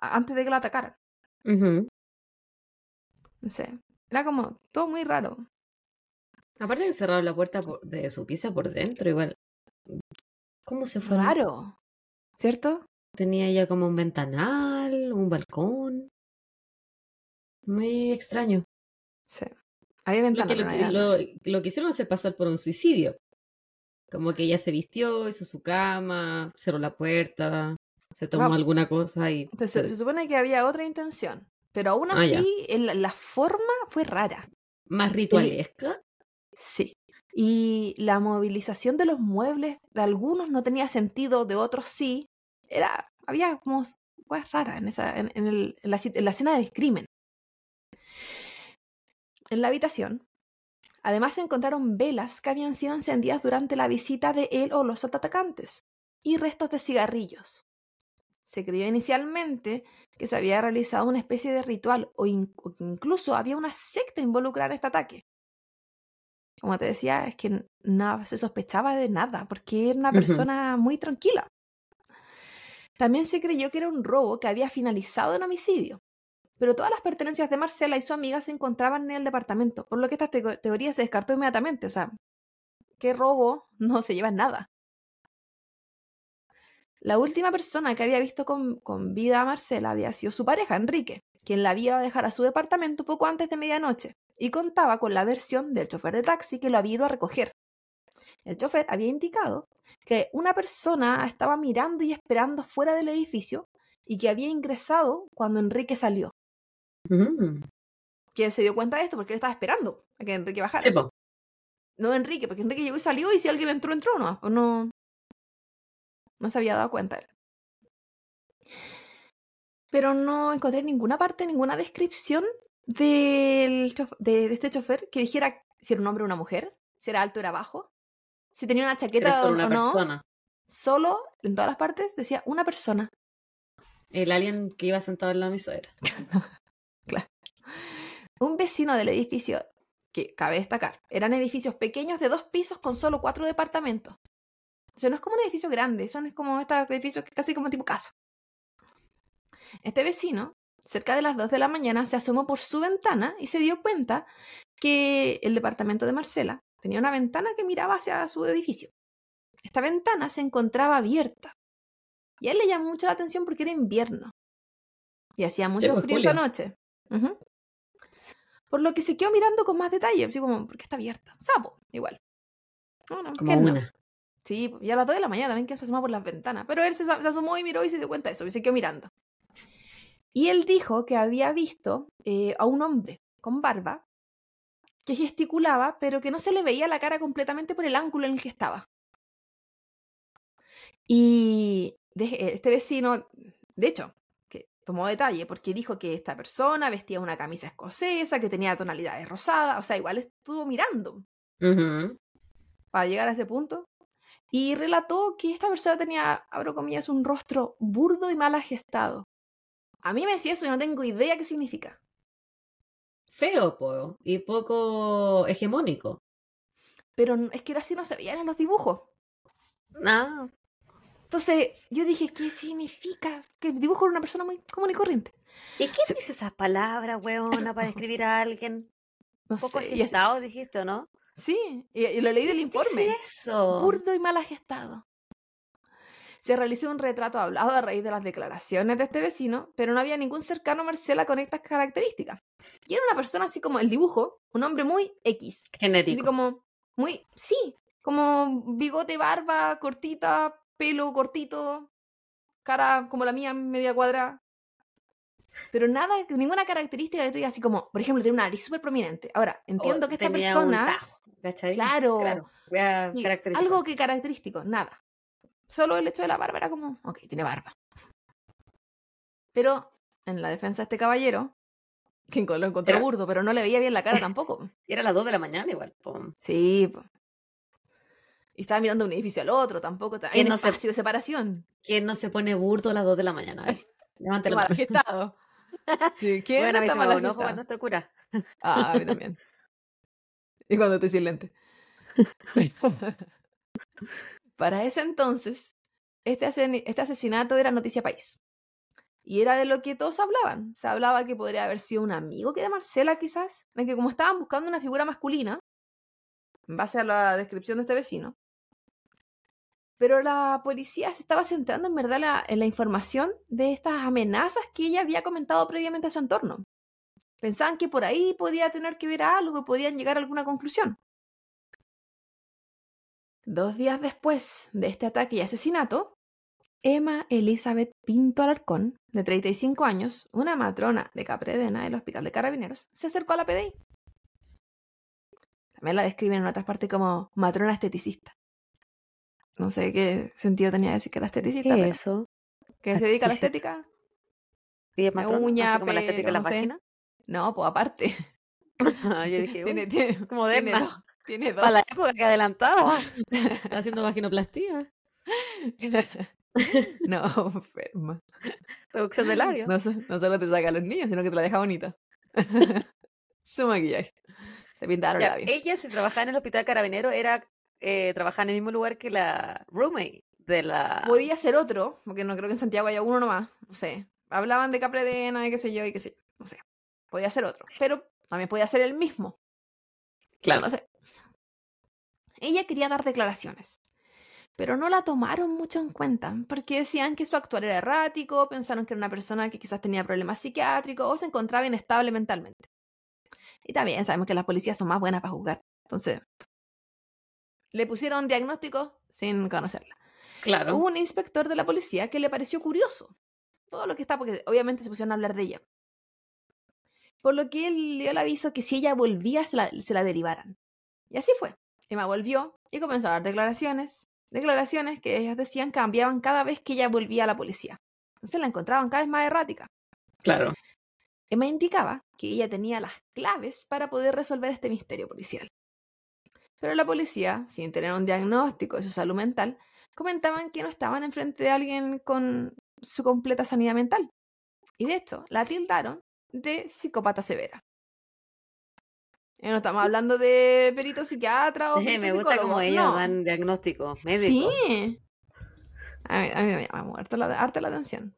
antes de que la atacaran. No sé, era como todo muy raro. Aparte de cerrar la puerta de su pieza por dentro, igual. ¿Cómo se fue? Raro. ¿Cierto? Tenía ella como un ventanal, un balcón. Muy extraño. Sí. Había ventanal. Lo, lo, lo, hacer pasar por un suicidio. Como que ella se vistió, hizo su cama, cerró la puerta, se tomó alguna cosa y... se, supone que había otra intención. Pero aún ah, así, la forma fue rara. ¿Más ritualesca? sí. Y la movilización de los muebles de algunos no tenía sentido, de otros sí era, había como cosas raras en, esa, en, el, en, la, en la escena del crimen. En la habitación, además se encontraron velas que habían sido encendidas durante la visita de él o los atacantes y restos de cigarrillos. Se creyó inicialmente que se había realizado una especie de ritual o, que incluso había una secta involucrada en este ataque. Como te decía, es que no se sospechaba de nada porque era una persona muy tranquila. También se creyó que era un robo que había finalizado en homicidio, pero todas las pertenencias de Marcela y su amiga se encontraban en el departamento, por lo que esta teoría se descartó inmediatamente. O sea, ¿qué robo? <laughs> No se lleva nada. La última persona que había visto con, vida a Marcela había sido su pareja, Enrique, quien la había dejar a su departamento poco antes de medianoche, y contaba con la versión del chofer de taxi que lo había ido a recoger. El chofer había indicado que una persona estaba mirando y esperando fuera del edificio y que había ingresado cuando Enrique salió. Mm. ¿Quién se dio cuenta de esto? Porque él estaba esperando a que Enrique bajara. no Enrique, porque Enrique llegó y salió y si alguien entró, entró, no, no, no se había dado cuenta él. Pero no encontré en ninguna parte, ninguna descripción del de, de, este chofer que dijera si era un hombre o una mujer, si era alto o era bajo. Si tenía una chaqueta solo o, una o no. persona. Solo, en todas las partes, decía una persona. El alien que iba sentado en la misma era. <laughs> Un vecino del edificio, que cabe destacar, eran edificios pequeños de dos pisos con solo cuatro departamentos. O sea, no es como un edificio grande, son es como estos edificios que casi como tipo casa. Este vecino, cerca de las 2 de la mañana, se asomó por su ventana y se dio cuenta que el departamento de Marcela tenía una ventana que miraba hacia su edificio. Esta ventana se encontraba abierta. Y a él le llamó mucho la atención porque era invierno. Y hacía mucho pues, frío esa noche. Por lo que se quedó mirando con más detalle, así como, ¿por qué está abierta? Sapo, igual. Bueno, Como ¿quién no? una. Sí, y a las 2 de la mañana también que se asomaba por las ventanas. Pero él se, se asomó y miró y se dio cuenta de eso y se quedó mirando. Y él dijo que había visto eh, a un hombre con barba que gesticulaba, pero que no se le veía la cara completamente por el ángulo en el que estaba. Y de- este vecino, de hecho, que tomó detalle porque dijo que esta persona vestía una camisa escocesa, que tenía tonalidades rosadas, o sea, igual estuvo mirando Ujú. para llegar a ese punto. Y relató que esta persona tenía, abro comillas, un rostro burdo y mal gestado. A mí me decía eso y no tengo idea qué significa. Feo, po. Y poco hegemónico. Pero es que así no se veían en los dibujos. Ah, Entonces yo dije, ¿qué significa? Que el dibujo era una persona muy común y corriente. ¿Y qué dice esas palabras, weona, para describir a alguien? No Un poco sé. agitado, dijiste, ¿o no? sí, y, y lo leí del ¿Qué informe. es eso? Burdo y mal gestado. Se realizó un retrato hablado a raíz de las declaraciones de este vecino, pero no había ningún cercano Marcela con estas características. Y era una persona así como el dibujo, un hombre muy X. Así Genérico. como, muy, sí, como bigote, barba, cortita, pelo cortito, cara como la mía, media cuadrada. Pero nada, ninguna característica tú digas así como, por ejemplo, tiene una nariz súper prominente. Ahora, entiendo que esta tenía un persona, tajo, ¿cachai? claro, Claro. algo que característico, nada. Solo el hecho de la barba era como, ok, tiene barba. Pero en la defensa de este caballero, que lo encontró Era- burdo, pero no le veía bien la cara tampoco. <laughs> Era las 2 de la mañana igual. Sí. Y estaba mirando un edificio al otro, tampoco. ¿Quién no se- espacio de separación. ¿Quién no se pone burdo a las 2 de la mañana? A ver, levante la mano. Sí, ¿quién Bueno, a mí está se mal ojo cuando estoy cura. Ah, a mí también. <laughs> Y cuando estoy sin lente. <laughs> Para ese entonces, este, este asesinato era noticia país. Y era de lo que todos hablaban. Se hablaba que podría haber sido un amigo que de Marcela, quizás. En que como estaban buscando una figura masculina, en base a la descripción de este vecino. Pero la policía se estaba centrando en verdad en la información de estas amenazas que ella había comentado previamente a su entorno. Pensaban que por ahí podía tener que ver algo podían llegar a alguna conclusión. Dos días después de este ataque y asesinato, Emma Elizabeth Pinto Alarcón, de 35 años, una matrona de Capredena del Hospital de Carabineros, se acercó a la PDI. También la describen en otras partes como matrona esteticista. No sé qué sentido tenía decir que era esteticista, ¿Qué es eso? que se dedica a la estética. ¿Y es matrona? uña, ¿Así como la estética de la vagina? No, pues aparte. <laughs> Ah, Yo <laughs> dije, tiene, tiene, moderna. dos. Tiene dos. Para la época que adelantaba. <laughs> Está haciendo vaginoplastía. <laughs> no, enferma. Reducción de labios. No, so- no solo te saca a los niños, sino que te la deja bonita. <laughs> Su maquillaje. Te pintaron Ya, la bien. ella, si trabajaba en el hospital carabinero, era eh, trabajaba en el mismo lugar que la roommate de la. Podía ser otro, porque no creo que en Santiago haya uno nomás. No sé. Hablaban de Capredena y qué sé yo y qué sé yo. No sé. Podía ser otro. Pero también podía ser el mismo. Claro. No sé. Ella quería dar declaraciones, pero no la tomaron mucho en cuenta, porque decían que su actuar era errático, pensaron que era una persona que quizás tenía problemas psiquiátricos o se encontraba inestable mentalmente. Y también sabemos que las policías son más buenas para juzgar. Entonces, le pusieron diagnóstico sin conocerla. Claro. Hubo un inspector de la policía que le pareció curioso todo lo que está, porque obviamente se pusieron a hablar de ella. Por lo que él dio el aviso que si ella volvía se la, se la derivaran. Y así fue. Emma volvió y comenzó a dar declaraciones, declaraciones que ellos decían cambiaban cada vez que ella volvía a la policía. Entonces la encontraban cada vez más errática. Claro. Emma indicaba que ella tenía las claves para poder resolver este misterio policial. Pero la policía, sin tener un diagnóstico de su salud mental, comentaban que no estaban enfrente de alguien con su completa sanidad mental. Y de hecho, la tildaron de psicópata severa. Y no estamos hablando de perito psiquiatra o <laughs> me perito gusta como ellos no. dan diagnóstico médico. Sí. A mí, a mí me llama harto la, harto la atención.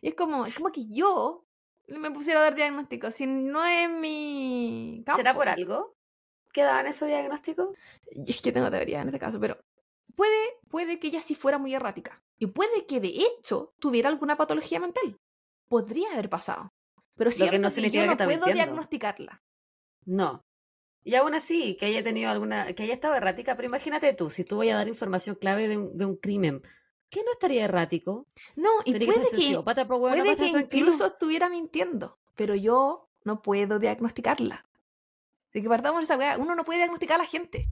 Y es como, es como que yo me pusiera a dar diagnóstico, si no es mi campo. ¿Será por algo que daban esos diagnósticos? Y es que tengo teoría en este caso, pero puede, puede que ella sí fuera muy errática. Y puede que de hecho tuviera alguna patología mental. Podría haber pasado. Pero que siento no que yo no puedo mintiendo. diagnosticarla. No. Y aún así, que haya tenido alguna, que haya estado errática, pero imagínate tú, si tú voy a dar información clave de un, de un crimen, ¿qué no estaría errático? No, y Tendría que puede ser que, pues bueno, puede que incluso estuviera mintiendo, pero yo no puedo diagnosticarla. De que partamos de esa weá, uno no puede diagnosticar a la gente.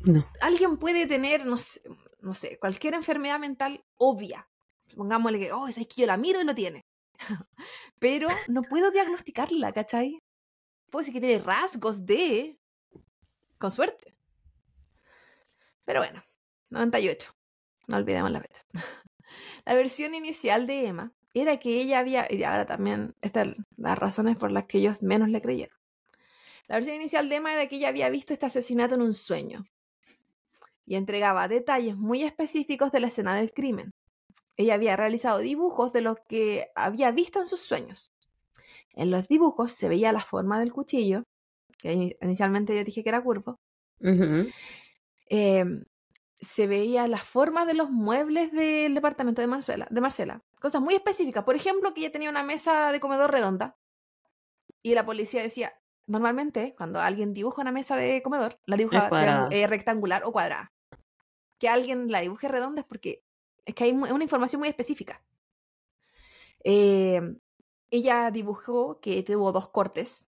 No. Alguien puede tener, no sé, no sé, cualquier enfermedad mental obvia. Pongámosle que, oh, es que yo la miro y lo tiene. <laughs> pero no puedo diagnosticarla, ¿cachai? Puedo decir que tiene rasgos de... Con suerte. Pero bueno, 98. No olvidemos la fecha. <laughs> La versión inicial de Emma era que ella había, y ahora también estas las razones por las que ellos menos le creyeron. La versión inicial de Emma era que ella había visto este asesinato en un sueño y entregaba detalles muy específicos de la escena del crimen. Ella había realizado dibujos de lo que había visto en sus sueños. En los dibujos se veía la forma del cuchillo, que ini- inicialmente yo dije que era curvo, eh, se veía la forma de los muebles del departamento de Marcela, de Marcela. Cosas muy específicas. Por ejemplo, que ella tenía una mesa de comedor redonda. Y la policía decía, normalmente, cuando alguien dibuja una mesa de comedor, la dibuja eh, rectangular o cuadrada. Que alguien la dibuje redonda es porque es que hay una información muy específica. Eh, ella dibujó que tuvo dos cortes.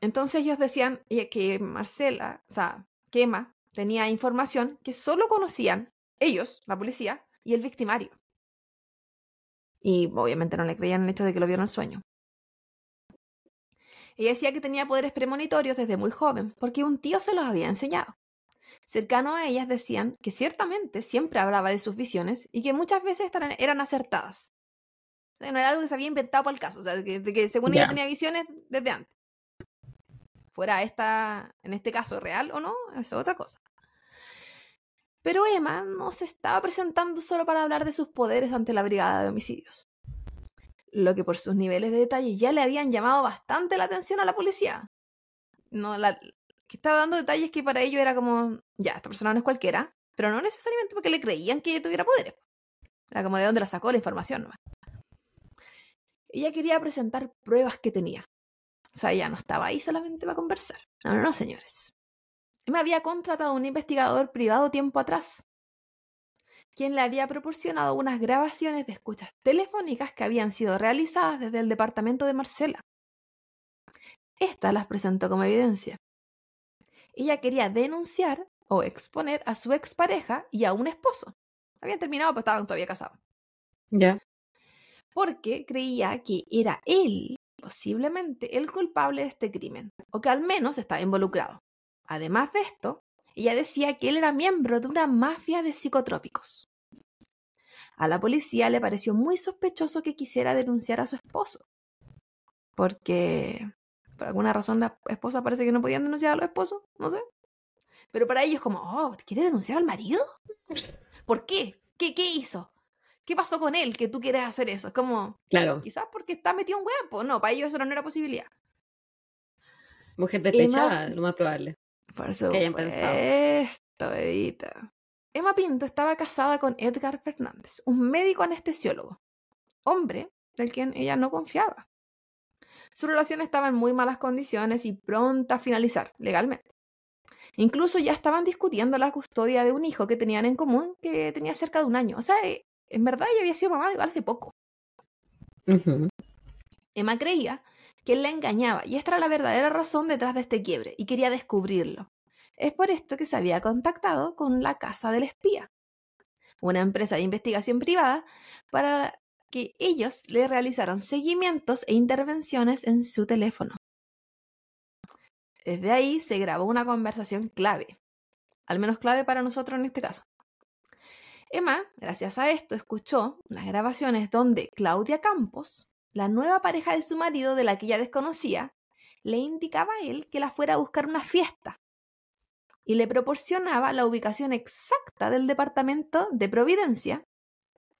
Entonces ellos decían que Marcela, o sea, que Emma tenía información que solo conocían ellos, la policía, y el victimario. Y obviamente no le creían el hecho de que lo vieron en sueño. Ella decía que tenía poderes premonitorios desde muy joven, porque un tío se los había enseñado. Cercano a ellas decían que ciertamente siempre hablaba de sus visiones y que muchas veces eran acertadas. O sea, no era algo que se había inventado para el caso, o sea, de que, que según ella tenía visiones desde antes. Fuera esta, en este caso, real o no, es otra cosa. Pero Emma no se estaba presentando solo para hablar de sus poderes ante la brigada de homicidios. Lo que por sus niveles de detalle ya le habían llamado bastante la atención a la policía. No, la, que estaba dando detalles que para ellos era como, ya, esta persona no es cualquiera, pero no necesariamente porque le creían que tuviera poderes. Era como de dónde la sacó la información. Ella quería presentar pruebas que tenía. O sea, ella no estaba ahí solamente para conversar. No, no, no, señores. Me había contratado un investigador privado tiempo atrás, quien le había proporcionado unas grabaciones de escuchas telefónicas que habían sido realizadas desde el departamento de Marcela. Estas las presentó como evidencia. Ella quería denunciar o exponer a su expareja y a un esposo. Habían terminado, pero estaban todavía casados. Ya. Porque creía que era él, posiblemente, el culpable de este crimen, o que al menos estaba involucrado. Además de esto, ella decía que él era miembro de una mafia de psicotrópicos. A la policía le pareció muy sospechoso que quisiera denunciar a su esposo, porque por alguna razón la esposa parece que no podían denunciar a los esposos, no sé. Pero para ellos como, oh, ¿quiere denunciar al marido? ¿Por qué? ¿Qué, qué hizo? ¿Qué pasó con él que tú quieres hacer eso? Es como, Claro. quizás porque está metido en huevo. No, para ellos eso no era posibilidad. Mujer despechada, lo más probable. Por eso Que hayan pensado. Esto, bebita. Emma Pinto estaba casada con Edgar Fernández, un médico anestesiólogo, hombre del quien ella no confiaba. Su relación estaba en muy malas condiciones y pronta a finalizar legalmente. Incluso ya estaban discutiendo la custodia de un hijo que tenían en común que tenía cerca de un año. O sea, eh, en verdad ella había sido mamá igual hace poco. Emma creía que él la engañaba y esta era la verdadera razón detrás de este quiebre y quería descubrirlo. Es por esto que se había contactado con la Casa del Espía, una empresa de investigación privada para que ellos le realizaran seguimientos e intervenciones en su teléfono. Desde ahí se grabó una conversación clave, al menos clave para nosotros en este caso. Emma, gracias a esto, escuchó unas grabaciones donde Claudia Campos, la nueva pareja de su marido de la que ella desconocía, le indicaba a él que la fuera a buscar una fiesta y le proporcionaba la ubicación exacta del departamento de Providencia,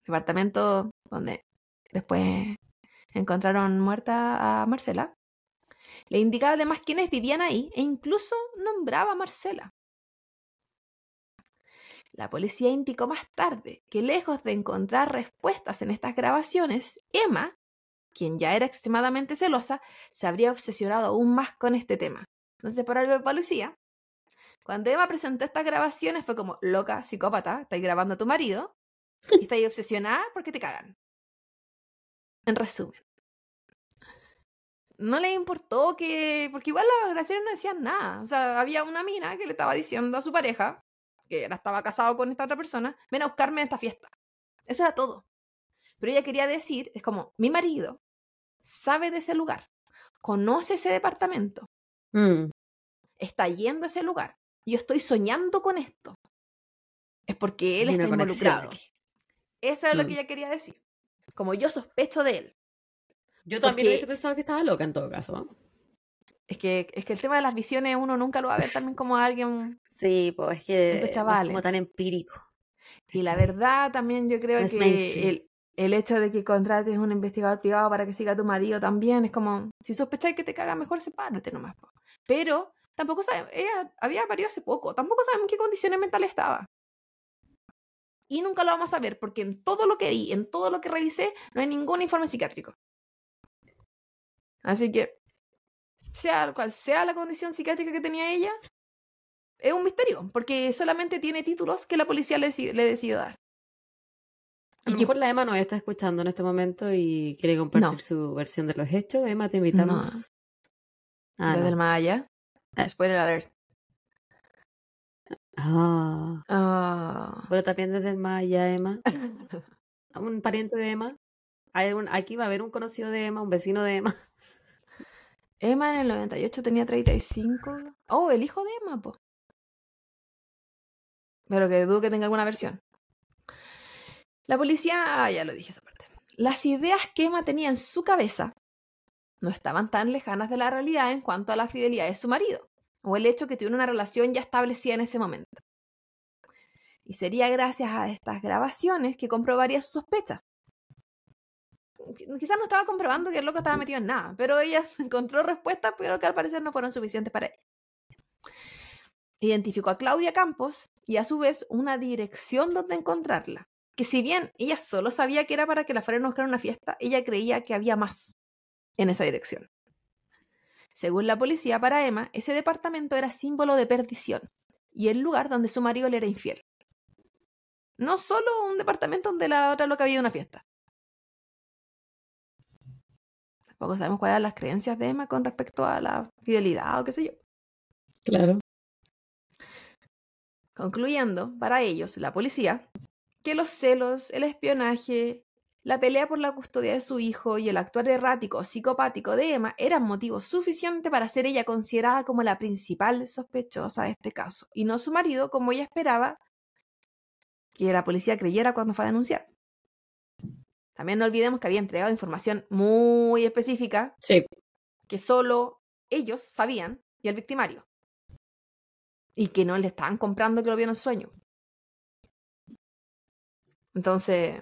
departamento donde después encontraron muerta a Marcela. Le indicaba además quiénes vivían ahí e incluso nombraba a Marcela. La policía indicó más tarde que lejos de encontrar respuestas en estas grabaciones, Emma, quien ya era extremadamente celosa, se habría obsesionado aún más con este tema. Entonces, por algo de policía, cuando Emma presentó estas grabaciones fue como, loca, psicópata, estáis grabando a tu marido y estáis obsesionada porque te cagan. En resumen. No le importó que, porque igual las grabaciones no decían nada. O sea, había una mina que le estaba diciendo a su pareja, que era, estaba casado con esta otra persona, ven a buscarme en esta fiesta. Eso era todo. Pero ella quería decir, es como, mi marido sabe de ese lugar, conoce ese departamento, Mm, está yendo a ese lugar. y Yo estoy soñando con esto. Es porque él hay está conexión involucrado. Eso es lo Mm. que ella quería decir. Como yo sospecho de él. Yo también Porque- hubiese pensado que estaba loca en todo caso. Es que, es que el tema de las visiones uno nunca lo va a ver también como <laughs> alguien. Sí, pues es que es como tan empírico. Y la verdad también yo creo No que el, el hecho de que contrates un investigador privado para que siga a tu marido también es como, si sospecháis que te caga mejor, sepárate nomás. Pero tampoco sabemos, ella había parido hace poco, tampoco sabemos en qué condiciones mentales estaba. Y nunca lo vamos a ver porque en todo lo que vi, en todo lo que revisé, no hay ningún informe psiquiátrico. Así que, sea cual sea la condición psiquiátrica que tenía ella, es un misterio, porque solamente tiene títulos que la policía le, le decidió dar. Y que por la Emma nos está escuchando en este momento y quiere compartir No. su versión de los hechos. Emma, te invitamos. Ah, Desde no. el más allá. Ah. Spoiler alert. Ah, Ah. pero también desde el más allá, Emma. <laughs> Un pariente de Emma. Hay un- aquí va a haber un conocido de Emma, un vecino de Emma. Emma en el 98 tenía 35. Oh, el hijo de Emma, po. Pero que dudo que tenga alguna versión. La policía, ah, ya lo dije esa parte. Las ideas que Emma tenía en su cabeza no estaban tan lejanas de la realidad en cuanto a la fidelidad de su marido, o el hecho que tuviera una relación ya establecida en ese momento. Y sería gracias a estas grabaciones que comprobaría su sospecha. Qu- Quizás no estaba comprobando que el loco estaba metido en nada, pero ella <laughs> encontró respuestas, pero que al parecer no fueron suficientes para ella. Identificó a Claudia Campos y a su vez una dirección donde encontrarla. Que si bien ella solo sabía que era para que la fueran a buscar una fiesta, ella creía que había más en esa dirección. Según la policía, para Emma, ese departamento era símbolo de perdición y el lugar donde su marido le era infiel. No solo un departamento donde la otra loca había una fiesta. Tampoco sabemos cuáles eran las creencias de Emma con respecto a la fidelidad o qué sé yo. Claro. Concluyendo, para ellos, la policía, que los celos, el espionaje, la pelea por la custodia de su hijo y el actuar errático o psicopático de Emma eran motivo suficiente para ser ella considerada como la principal sospechosa de este caso, y no su marido como ella esperaba que la policía creyera cuando fue a denunciar. También no olvidemos que había entregado información muy específica Sí. que solo ellos sabían y el victimario. Y que no le estaban comprando que lo vieron en sueño. Entonces,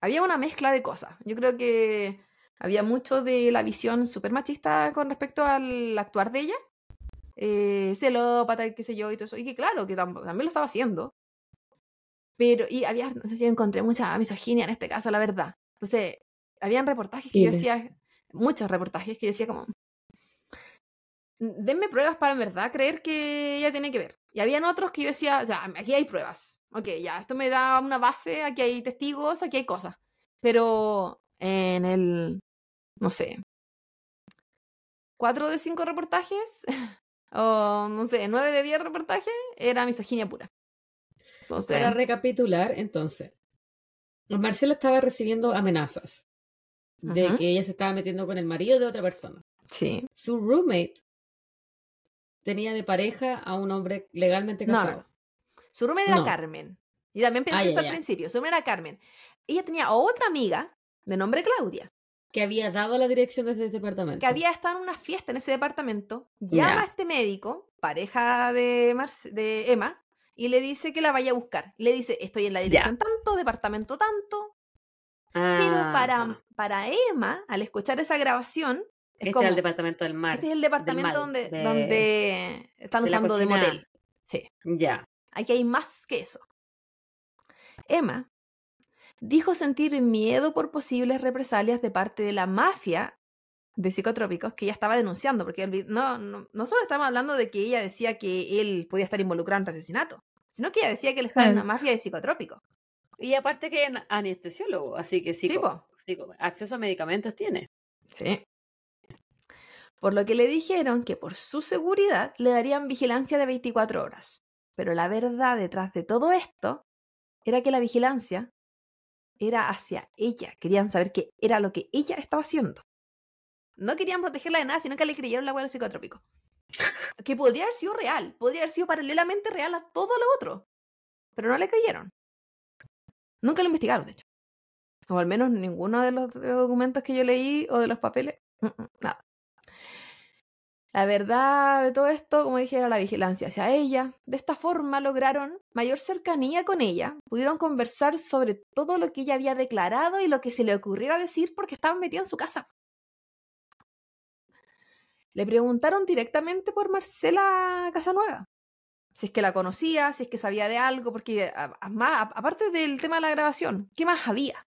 había una mezcla de cosas. Yo creo que había mucho de la visión súper machista con respecto al actuar de ella. Eh, celópata qué sé yo y todo eso. Y que claro, que tam- también lo estaba haciendo. Pero, y había, no sé si encontré mucha misoginia en este caso, la verdad. Entonces, habían reportajes que yo decía, muchos reportajes que yo decía como, denme pruebas para en verdad creer que ella tiene que ver. Y habían otros que yo decía, ya, aquí hay pruebas. Ok, ya, esto me da una base, aquí hay testigos, aquí hay cosas. Pero en el, no sé, cuatro de cinco reportajes, <laughs> o no sé, nueve de diez reportajes, era misoginia pura. Entonces, Para recapitular, entonces, Marcela estaba recibiendo amenazas de que ella se estaba metiendo con el marido de otra persona. sí, Su roommate tenía de pareja a un hombre legalmente casado. no. Su roommate era No. Carmen. Y también pensé Ah, ya, eso al ya. principio. Su roommate era Carmen. Ella tenía otra amiga de nombre Claudia, Que había dado la dirección desde este departamento. que había estado en una fiesta en ese departamento. Llama Ya. a este médico, pareja de, Marce- de Emma, y le dice que la vaya a buscar. Le dice, estoy en la Ya. dirección tanto, departamento tanto. Pero Ah, para, para Emma, al escuchar esa grabación, es Este como, era el departamento del mar. este es el departamento donde, de- donde están de usando de motel. Sí. Ya. Aquí hay más que eso. Emma dijo sentir miedo por posibles represalias de parte de la mafia de psicotrópicos que ella estaba denunciando, porque no, no, no solo estamos hablando de que ella decía que él podía estar involucrado en asesinato, sino que ella decía que él estaba en una mafia de psicotrópicos. Y aparte que es anestesiólogo, así que Sí, psico, po. psico- acceso a medicamentos tiene. Sí. Por lo que le dijeron que por su seguridad le darían vigilancia de 24 horas. Pero la verdad detrás de todo esto era que la vigilancia era hacia ella. Querían saber qué era lo que ella estaba haciendo. No querían protegerla de nada, sino que le creyeron la hueá psicotrópico. Que podría haber sido real, podría haber sido paralelamente real a todo lo otro. Pero no le creyeron. Nunca lo investigaron, de hecho. O al menos ninguno de los documentos que yo leí o de los papeles. nada. La verdad de todo esto, como dije, era la vigilancia hacia ella. De esta forma lograron mayor cercanía con ella. Pudieron conversar sobre todo lo que ella había declarado y lo que se le ocurriera decir porque estaban metidos en su casa. Le preguntaron directamente por Marcela Casanueva. Si es que la conocía, si es que sabía de algo, porque aparte del tema de la grabación, ¿qué más había?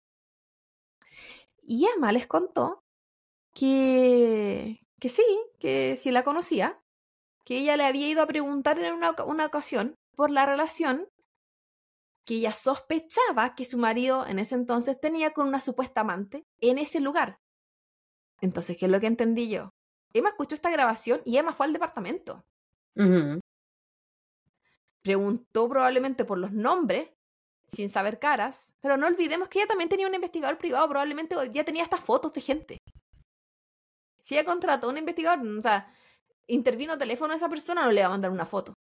Y Emma les contó que, que sí, que si la conocía, que ella le había ido a preguntar en una, una ocasión por la relación que ella sospechaba que su marido en ese entonces tenía con una supuesta amante en ese lugar. Entonces, ¿qué es lo que entendí yo? Emma escuchó esta grabación y Emma fue al departamento. Preguntó probablemente por los nombres, sin saber caras, pero no olvidemos que ella también tenía un investigador privado, probablemente ya tenía estas fotos de gente. Si ella contrató a un investigador, o sea, intervino teléfono a esa persona, no le va a mandar una foto.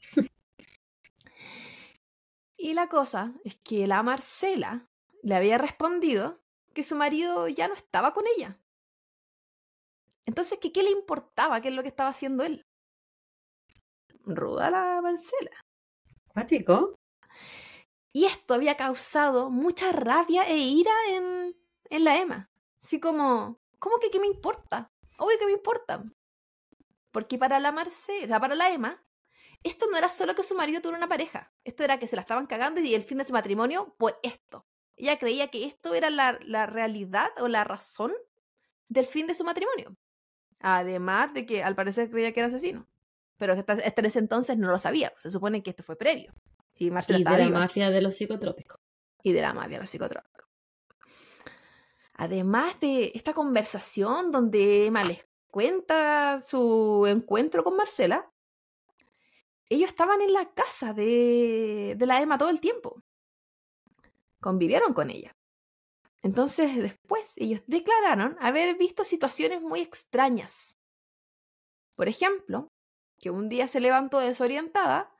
<laughs> y la cosa es que la Marcela le había respondido que su marido ya no estaba con ella. Entonces, ¿qué, qué le importaba? ¿Qué es lo que estaba haciendo él? Ruda la Marcela. Cuático. Y esto había causado mucha rabia e ira en, en la Emma. Así como, ¿cómo que qué me importa? Obvio que me importa. Porque para la Marcela, o sea, para la Emma, esto no era solo que su marido tuviera una pareja. Esto era que se la estaban cagando y el fin de su matrimonio por esto. Ella creía que esto era la, la realidad o la razón del fin de su matrimonio. Además de que al parecer creía que era asesino. Pero hasta, ese entonces no lo sabía. Se supone que esto fue previo. Si Marcela Y de la viva mafia de los psicotrópicos. y de la mafia de los psicotrópicos. Además de esta conversación donde Emma les cuenta su encuentro con Marcela, ellos estaban en la casa de, de la Emma todo el tiempo. Convivieron con ella. Entonces después ellos declararon haber visto situaciones muy extrañas. Por ejemplo, que un día se levantó desorientada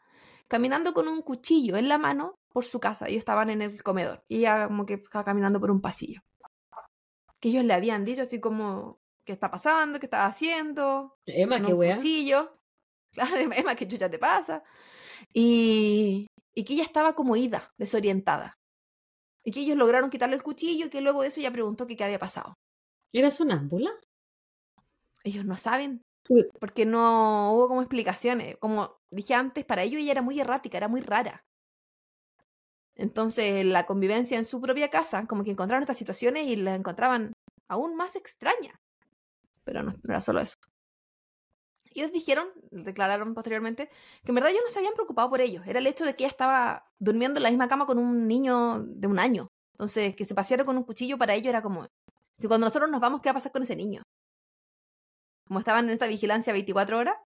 caminando con un cuchillo en la mano por su casa. Ellos estaban en el comedor y ella como que estaba caminando por un pasillo. Que ellos le habían dicho así como, ¿qué está pasando? ¿Qué estaba haciendo? Emma, Con qué un wea. cuchillo. <laughs> Claro, Emma, ¿qué chucha te pasa? Y, y que ella estaba como ida, desorientada. Y que ellos lograron quitarle el cuchillo y que luego de eso ella preguntó que qué había pasado. ¿Era sonámbula? Ellos no saben, porque no hubo como explicaciones. Como dije antes, para ellos ella era muy errática, era muy rara. Entonces, la convivencia en su propia casa, como que encontraron estas situaciones y las encontraban aún más extrañas. Pero no, no era solo eso. Ellos dijeron, declararon posteriormente, que en verdad ellos no se habían preocupado por ellos. Era el hecho de que ella estaba durmiendo en la misma cama con un niño de un año. Entonces, que se paseara con un cuchillo para ellos era como, si cuando nosotros nos vamos, ¿qué va a pasar con ese niño? Como estaban en esta vigilancia 24 horas,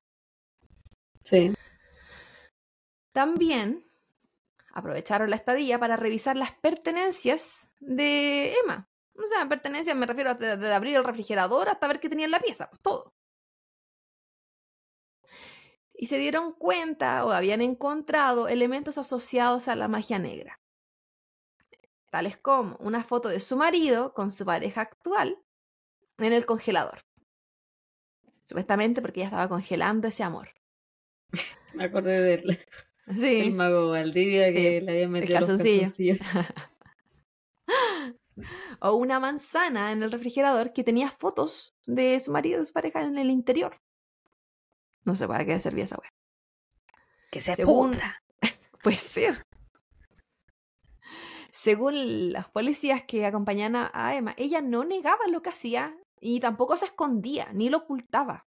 Sí. también aprovecharon la estadía para revisar las pertenencias de Emma. O sea, pertenencias me refiero a de, de abrir el refrigerador hasta ver qué tenía en la pieza, pues todo. Y se dieron cuenta o habían encontrado elementos asociados a la magia negra, tales como una foto de su marido con su pareja actual en el congelador. Supuestamente porque ella estaba congelando ese amor. Me acordé del Sí. el mago Valdivia que Sí, le había metido los calzoncillo. <laughs> O una manzana en el refrigerador que tenía fotos de su marido y su pareja en el interior. No sé para qué servía esa wea. Que se Según- pudra. <laughs> Puede ser. Según las policías que acompañaban a- Emma, ella no negaba lo que hacía y tampoco se escondía ni lo ocultaba.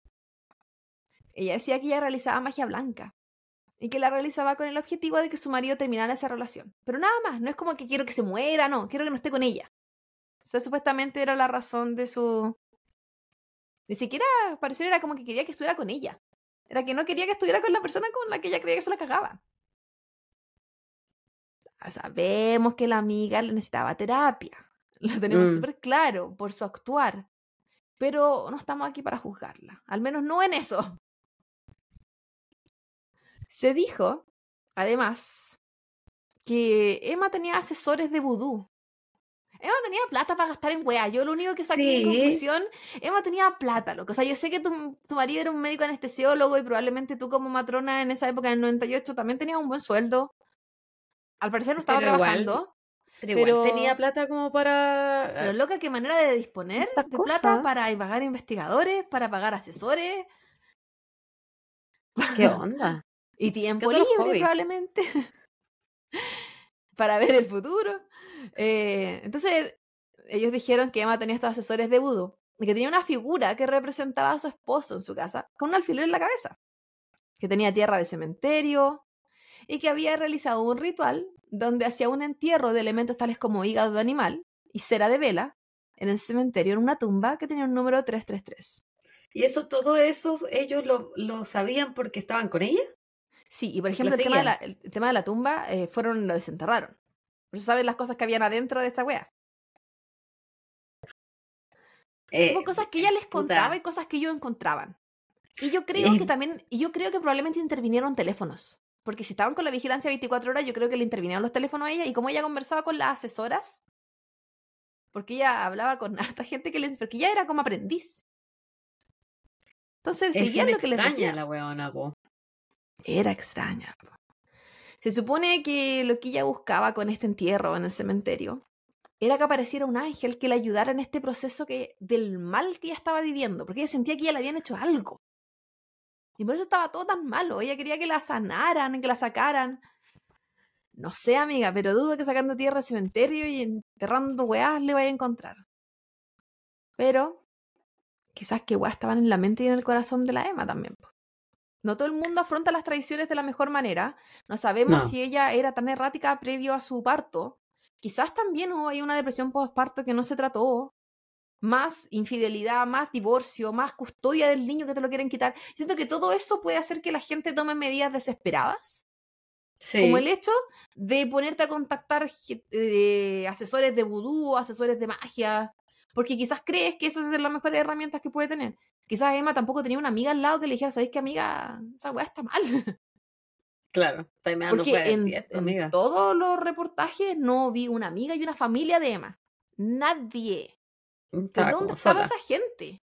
Ella decía que ella realizaba magia blanca y que la realizaba con el objetivo de que su marido terminara esa relación. Pero nada más, no es como que quiero que se muera, no, quiero que no esté con ella. O sea, supuestamente era la razón de su... Ni siquiera, parecer era como que quería que estuviera con ella. Era que no quería que estuviera con la persona con la que ella creía que se la cagaba. Sabemos que la amiga le necesitaba terapia. <laughs> Lo tenemos Mm. súper claro por su actuar. Pero no estamos aquí para juzgarla. Al menos no en eso. Se dijo, además, que Emma tenía asesores de vudú. Emma tenía plata para gastar en weá. Yo lo único que saqué en Sí. conclusión, Emma tenía plata, loco. O sea, yo sé que tu, tu marido era un médico anestesiólogo y probablemente tú como matrona en esa época, en el 98, también tenías un buen sueldo. Al parecer no estaba Pero igual, trabajando. Pero igual tenía plata como para. Pero loca, qué manera de disponer de plata para pagar investigadores, para pagar asesores ¿Qué <laughs> onda? y tiempo libre probablemente <laughs> para ver el futuro. Eh, entonces, ellos dijeron que Emma tenía estos asesores de vudú y que tenía una figura que representaba a su esposo en su casa con un alfiler en la cabeza, que tenía tierra de cementerio y que había realizado un ritual donde hacía un entierro de elementos tales como hígado de animal y cera de vela en el cementerio en una tumba que tenía un número 333. ¿Y eso, todo eso, ellos lo, lo sabían porque estaban con ella? Sí, y por ejemplo, el tema, de la, seguían. el tema de la tumba eh, fueron lo desenterraron. Por eso saben las cosas que habían adentro de esta wea. Eh, Hubo cosas que ella les puta. contaba y cosas que ellos encontraban. Y yo creo que Eh. también, y yo creo que probablemente intervinieron teléfonos. Porque si estaban con la vigilancia 24 horas, yo creo que le intervinieron los teléfonos a ella. Y como ella conversaba con las asesoras, porque ella hablaba con <laughs> harta gente que les. Porque ella era como aprendiz. Entonces, Es seguían lo que les extraña decía. la weona, po. Era extraña. po. Se supone que lo que ella buscaba con este entierro en el cementerio era que apareciera un ángel que le ayudara en este proceso que, del mal que ella estaba viviendo, porque ella sentía que ella le habían hecho algo. Y por eso estaba todo tan malo. Ella quería que la sanaran, que la sacaran. No sé, amiga, pero dudo que sacando tierra al cementerio y enterrando weás le vaya a encontrar. Pero quizás que weás estaban en la mente y en el corazón de la Emma también. No todo el mundo afronta las tradiciones de la mejor manera. No sabemos No. si ella era tan errática previo a su parto. Quizás también hubo ahí una depresión postparto que no se trató. Más infidelidad, más divorcio, más custodia del niño que te lo quieren quitar. Siento que todo eso puede hacer que la gente tome medidas desesperadas. Sí. Como el hecho de ponerte a contactar eh, asesores de vudú, asesores de magia, porque quizás crees que esas son las mejores herramientas que puede tener. Quizás Emma tampoco tenía una amiga al lado que le dijera, ¿sabéis qué amiga? Esa weá está mal. <laughs> Claro, estáis meando Porque fuera de en, amiga. todos los reportajes no vi una amiga y una familia de Emma. Nadie. ¿De Estaba dónde estaba sola. esa gente?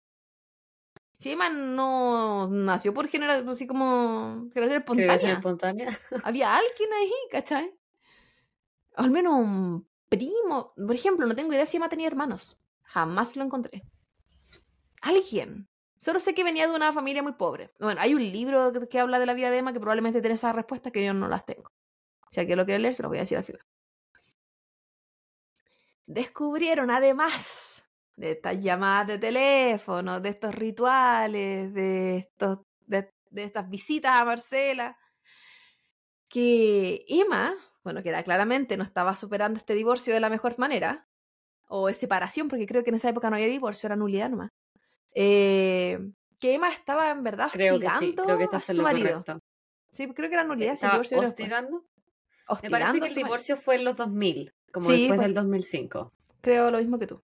Si Emma no nació por generación, así como generación Generación espontánea. espontánea. <laughs> Había alguien ahí, ¿cachai? Al menos un primo. Por ejemplo, no tengo idea si Emma tenía hermanos. Jamás lo encontré. Alguien. Solo sé que venía de una familia muy pobre. Bueno, hay un libro que, habla de la vida de Emma que probablemente tiene esas respuestas que yo no las tengo. Si alguien lo quiere leer, se lo voy a decir al final. Descubrieron además de estas llamadas de teléfono, de estos rituales, de, estos, de estas visitas a Marcela, que Emma, bueno, que era claramente no estaba superando este divorcio de la mejor manera, o es separación, porque creo que en esa época no había divorcio, era nulidad nomás. Eh, que Emma estaba en verdad Creo que sí, hostigando creo que a su marido. correcto. Sí, creo que era nulidad, Estaba después. hostigando. Me Hostigando parece que el divorcio fue en los 2000, como Sí, después pues. del 2005. Creo lo mismo que tú.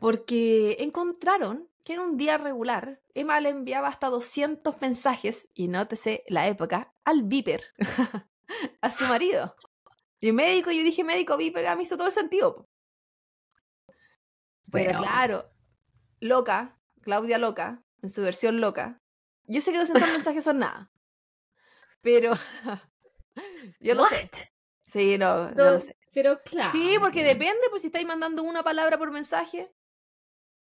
Porque encontraron que en un día regular, Emma le enviaba hasta 200 mensajes, y nótese la época, al Viper, <laughs> a su marido. Y médico, yo dije médico, Viper, a mí hizo todo el sentido. Pero claro, loca, Claudia loca, en su versión loca. Yo sé que 200 <laughs> mensajes son nada. Pero <laughs> yo lo sé. Sí, no, no lo sé. Pero claro. Sí, porque depende, pues si estáis mandando una palabra por mensaje.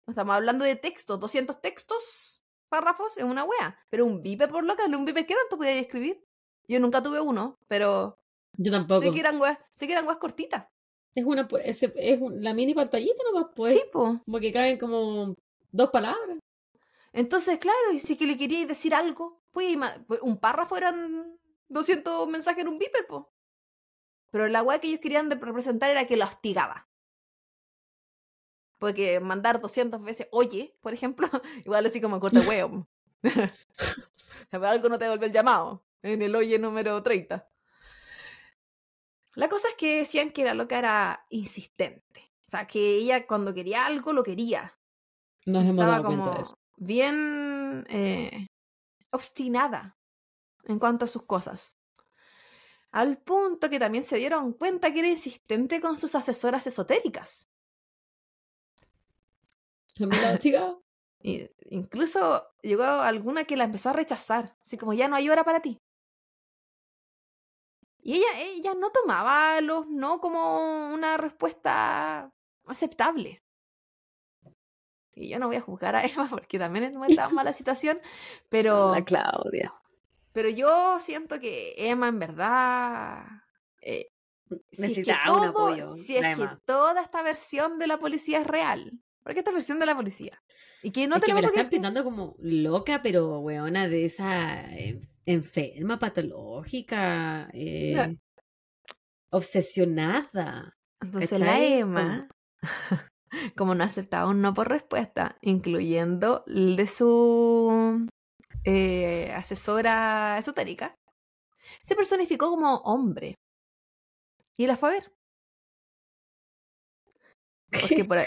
Estamos hablando de textos, 200 textos, párrafos, es una wea. Pero un viper por loca, un viper, ¿qué tanto podías escribir? Yo nunca tuve uno, pero. Yo tampoco. Sé que eran weas, sé que eran weas cortitas. Es una es, es la mini pantallita nomás, pues. Sí, pues. Como que caen como dos palabras. Entonces, claro, y si que le queríais decir algo, pues un párrafo eran 200 mensajes en un viper, pues. Pero la weá que ellos querían representar era que lo hostigaba. Porque mandar 200 veces oye, por ejemplo, <laughs> igual así como corta <laughs> huevo. <laughs> algo no te devolvió el llamado en el oye número 30. La cosa es que decían que la loca era insistente. O sea, que ella cuando quería algo lo quería. No hemos dado cuenta de eso. Bien eh, obstinada en cuanto a sus cosas al punto que también se dieron cuenta que era insistente con sus asesoras esotéricas. <laughs> incluso llegó alguna que la empezó a rechazar, así como ya no hay hora para ti. Y ella, ella no tomaba los no como una respuesta aceptable. Y yo no voy a juzgar a <laughs> Emma porque también no estaba en mala <laughs> situación, pero... La Claudia. Pero yo siento que Emma en verdad... Eh, Necesitaba un apoyo. Si es que toda esta versión de la policía es real. Porque esta versión de la policía. Y que no es que me la están pintando como loca, pero weona de esa enferma, patológica, eh, obsesionada. Entonces la Emma, como no aceptaba un no por respuesta, incluyendo el de su eh, asesora esotérica, se personificó como hombre. Y la fue a ver. Porque por,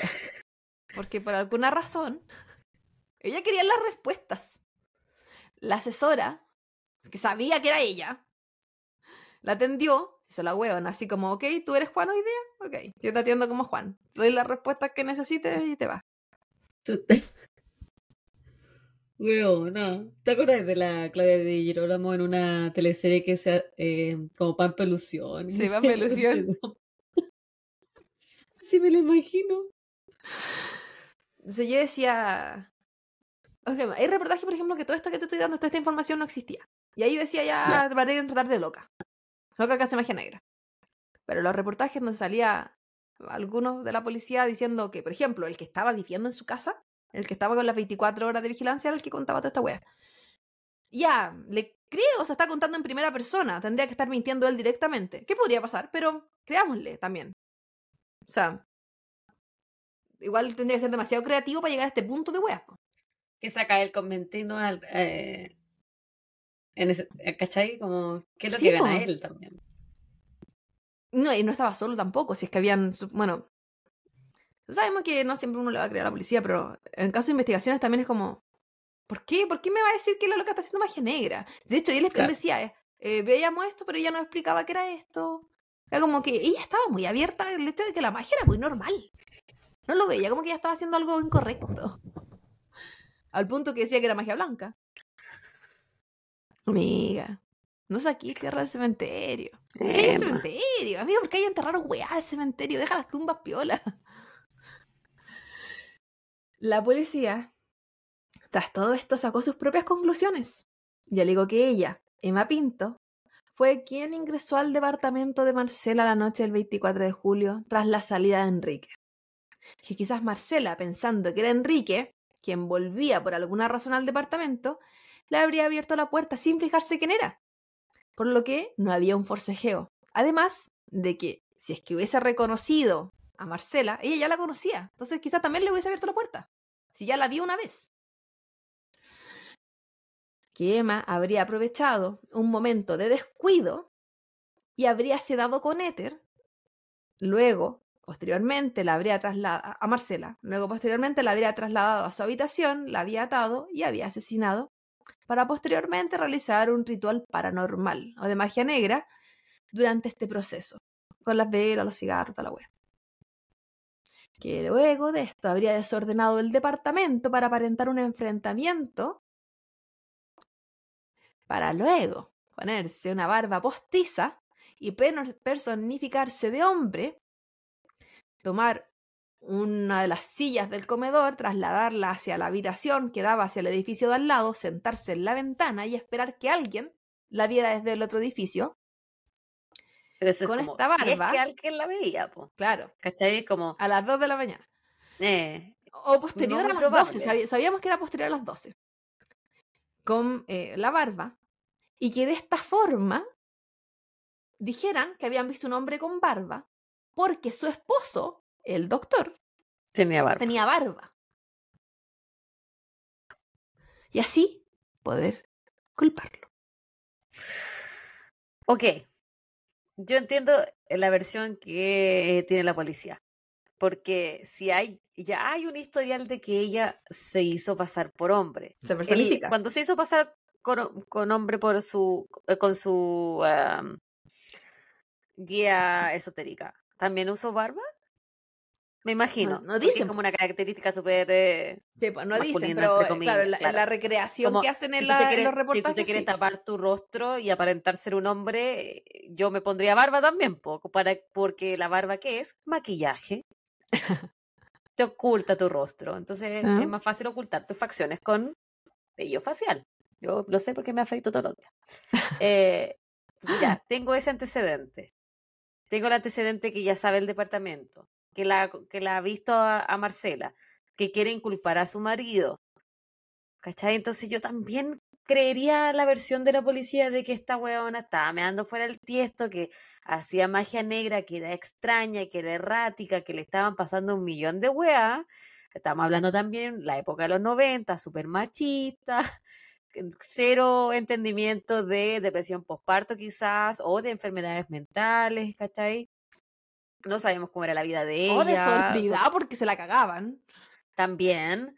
porque por alguna razón, ella quería las respuestas. La asesora, que sabía que era ella, la atendió, hizo la huevona, así como, ok, ¿tú eres Juan hoy día? Ok, yo te atiendo como Juan. doy las respuestas que necesites y te vas. Weona. <laughs> ¿Te acuerdas de la Claudia de Girolamo en una teleserie que sea eh, como Pan Pelusión? Sí, Pan <laughs> Pelusión. Sí, me lo imagino. Entonces yo decía. Okay, hay reportajes, por ejemplo, que todo esto que te estoy dando, toda esta información no existía. Y ahí yo decía ya, va a tratar de loca. Loca que hace magia negra. Pero los reportajes donde salía algunos de la policía diciendo que, por ejemplo, el que estaba viviendo en su casa el que estaba con las 24 horas de vigilancia era el que contaba toda esta wea. Ya, le creo, o está contando en primera persona. Tendría que estar mintiendo él directamente. ¿Qué podría pasar? Pero creámosle también. O sea, igual tendría que ser demasiado creativo para llegar a este punto de wea. Que saca el conventino al. Eh, en ese, ¿Cachai? Como, ¿qué es lo que gana él también? No, y no estaba solo tampoco. Si es que habían. Bueno, Sabemos que no siempre uno le va a creer a la policía, pero en caso de investigaciones también es como, ¿por qué? ¿Por qué me va a decir que la loca está haciendo magia negra? De hecho, él decía, eh, eh, veíamos esto, pero ella no explicaba qué era esto. Era como que ella estaba muy abierta al hecho de que la magia era muy normal. No lo veía, como que ella estaba haciendo algo incorrecto. <laughs> Al punto que decía que era magia blanca. Amiga, no sé aquí tierra del cementerio. ¿Qué hay el cementerio? Amiga, ¿por qué hay enterraron weá al cementerio? Deja las tumbas piolas. La policía, tras todo esto, sacó sus propias conclusiones y alegó que ella, Emma Pinto, fue quien ingresó al departamento de Marcela la noche del 24 de julio tras la salida de Enrique. Que quizás Marcela, pensando que era Enrique, quien volvía por alguna razón al departamento, le habría abierto la puerta sin fijarse quién era, por lo que no había un forcejeo. Además de que, si es que hubiese reconocido a Marcela, ella ya la conocía. Entonces quizás también le hubiese abierto la puerta. Si ya la vio una vez. Que Emma habría aprovechado un momento de descuido y habría sedado con éter. Luego Posteriormente la habría trasladado a Marcela. Luego posteriormente la habría trasladado a su habitación, la había atado y había asesinado para posteriormente realizar un ritual paranormal o de magia negra durante este proceso, con las velas, los cigarros, toda la wea. Que luego de esto habría desordenado el departamento para aparentar un enfrentamiento, para luego ponerse una barba postiza y personificarse de hombre tomar una de las sillas del comedor, trasladarla hacia la habitación que daba hacia el edificio de al lado, sentarse en la ventana y esperar que alguien la viera desde el otro edificio. Pero eso con es como, esta barba, si es que alguien la veía, pues. Claro. ¿Cachai? Como... A las 2 de la mañana. Eh, o posterior a las 12, sabíamos que era posterior a las 12. Con eh, la barba. Y que de esta forma dijeran que habían visto un hombre con barba porque su esposo, el doctor, tenía barba. Tenía barba. Y así poder culparlo. Ok. Yo entiendo la versión que tiene la policía. Porque si hay, ya hay un historial de que ella se hizo pasar por hombre. Se cuando se hizo pasar con, hombre por su, eh, con su guía esotérica, ¿También uso barba? Me imagino. No, dicen. Es como una característica súper. Eh, sí, pues no dicen, pero claro, la, recreación que hacen en, la, los reportajes. Si tú te quieres tapar tu rostro y aparentar ser un hombre, yo me pondría barba también, poco para, porque la barba, ¿qué es? Maquillaje. <laughs> te oculta tu rostro. Entonces es ah. más fácil ocultar tus facciones con vello facial. Yo lo sé porque me afecto todos los días. Eh, entonces ya, <laughs> tengo ese antecedente. Tengo el antecedente que ya sabe el departamento, que la, que la ha visto a, Marcela, que quiere inculpar a su marido. ¿Cachai? Entonces yo también creería la versión de la policía de que esta weona estaba meando fuera el tiesto, que hacía magia negra, que era extraña, que era errática, que le estaban pasando un millón de weas. Estamos hablando también la época de los 90, súper machista, <laughs> cero entendimiento de depresión postparto quizás o de enfermedades mentales, ¿cachai? No sabemos cómo era la vida de ella. O porque se la cagaban. También.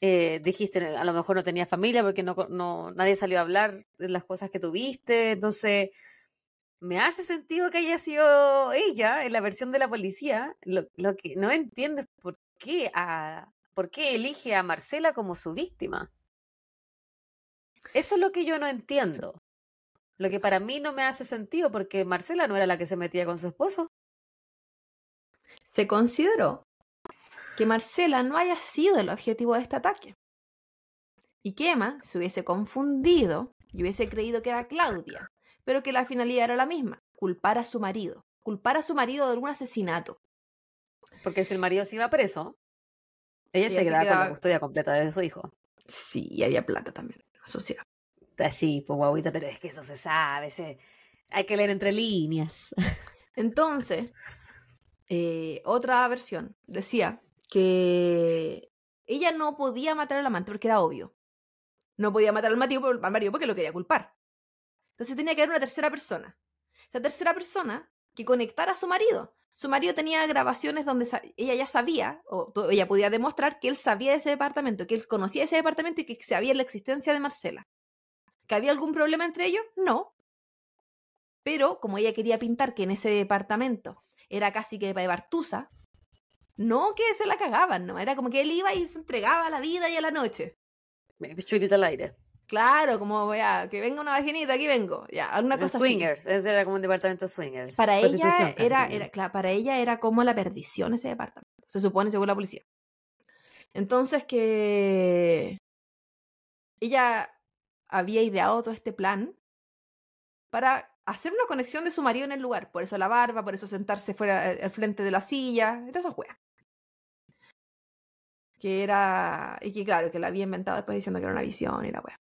Eh, dijiste, a lo mejor no tenía familia porque no, no, nadie salió a hablar de las cosas que tuviste. Entonces, me hace sentido que haya sido ella en la versión de la policía. Lo, lo que no entiendo es por qué, a, por qué elige a Marcela como su víctima. Eso es lo que yo no entiendo. Lo que para mí no me hace sentido porque Marcela no era la que se metía con su esposo. Se consideró que Marcela no haya sido el objetivo de este ataque. Y que Emma se hubiese confundido y hubiese creído que era Claudia, pero que la finalidad era la misma, culpar a su marido, culpar a su marido de algún asesinato. Porque si el marido se iba preso, ella, se, quedaba con la custodia completa de su hijo. Sí, y había plata también asociada. Sí, pues guaguita, pero es que eso se sabe, hay que leer entre líneas. Entonces, eh, otra versión decía que ella no podía matar al amante porque era obvio. No podía matar al marido, porque lo quería culpar. Entonces tenía que haber una tercera persona. Esa tercera persona que conectara a su marido. Su marido tenía grabaciones donde ella ya sabía, o ella podía demostrar que él sabía de ese departamento, que él conocía ese departamento y que sabía la existencia de Marcela. ¿Que había algún problema entre ellos? No. Pero como ella quería pintar que en ese departamento era casi que para Bartusa, no que se la cagaban, no, era como que él iba y se entregaba a la vida y a la noche. Pichulita al aire. Claro, como ya, que venga una vaginita, aquí vengo. Ya, alguna cosa swingers, ese era como un departamento swingers. Para ella era, era claro, para ella era como la perdición ese departamento. Se supone según la policía. Entonces que ella había ideado todo este plan para hacer una conexión de su marido en el lugar. Por eso la barba, por eso sentarse fuera eh, al frente de la silla, de esas juegas. Que era. Y que claro, que la había inventado después diciendo que era una visión y la wea.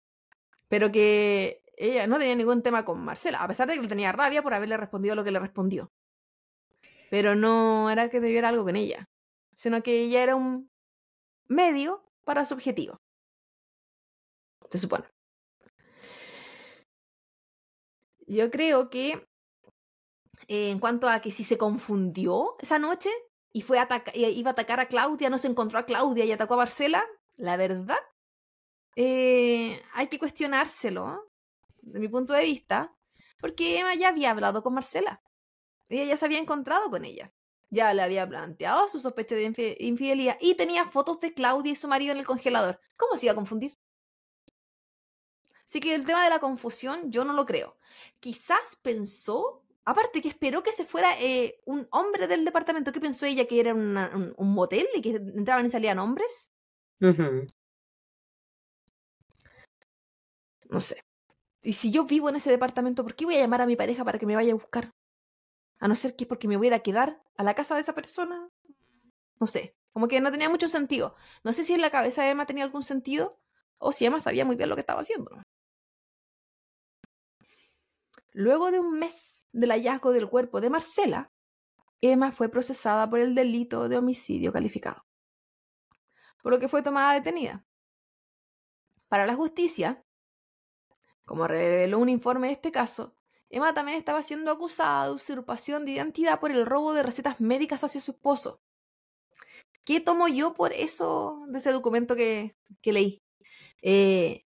Pero que ella no tenía ningún tema con Marcela, a pesar de que le tenía rabia por haberle respondido lo que le respondió. Pero no era que debiera algo con ella, sino que ella era un medio para su objetivo. Se supone. Yo creo que eh, en cuanto a que si se confundió esa noche, y fue a iba a atacar a Claudia, no se encontró a Claudia y atacó a Marcela, la verdad, eh, hay que cuestionárselo, de mi punto de vista, porque Emma ya había hablado con Marcela. Ella ya se había encontrado con ella. Ya le había planteado su sospecha de infidelidad y tenía fotos de Claudia y su marido en el congelador. ¿Cómo se iba a confundir? Así que el tema de la confusión yo no lo creo. Quizás pensó, aparte que esperó que se fuera eh, un hombre del departamento. ¿Qué pensó ella? ¿Que era un, motel y que entraban y salían hombres? No sé. Y si yo vivo en ese departamento, ¿por qué voy a llamar a mi pareja para que me vaya a buscar? A no ser que es porque me voy a quedar a la casa de esa persona. No sé. Como que no tenía mucho sentido. No sé si en la cabeza de Emma tenía algún sentido o si Emma sabía muy bien lo que estaba haciendo. Luego de un mes del hallazgo del cuerpo de Marcela, Emma fue procesada por el delito de homicidio calificado, por lo que fue tomada detenida. Para la justicia, como reveló un informe de este caso, Emma también estaba siendo acusada de usurpación de identidad por el robo de recetas médicas hacia su esposo. ¿Qué tomo yo por eso de ese documento que, leí? Eh,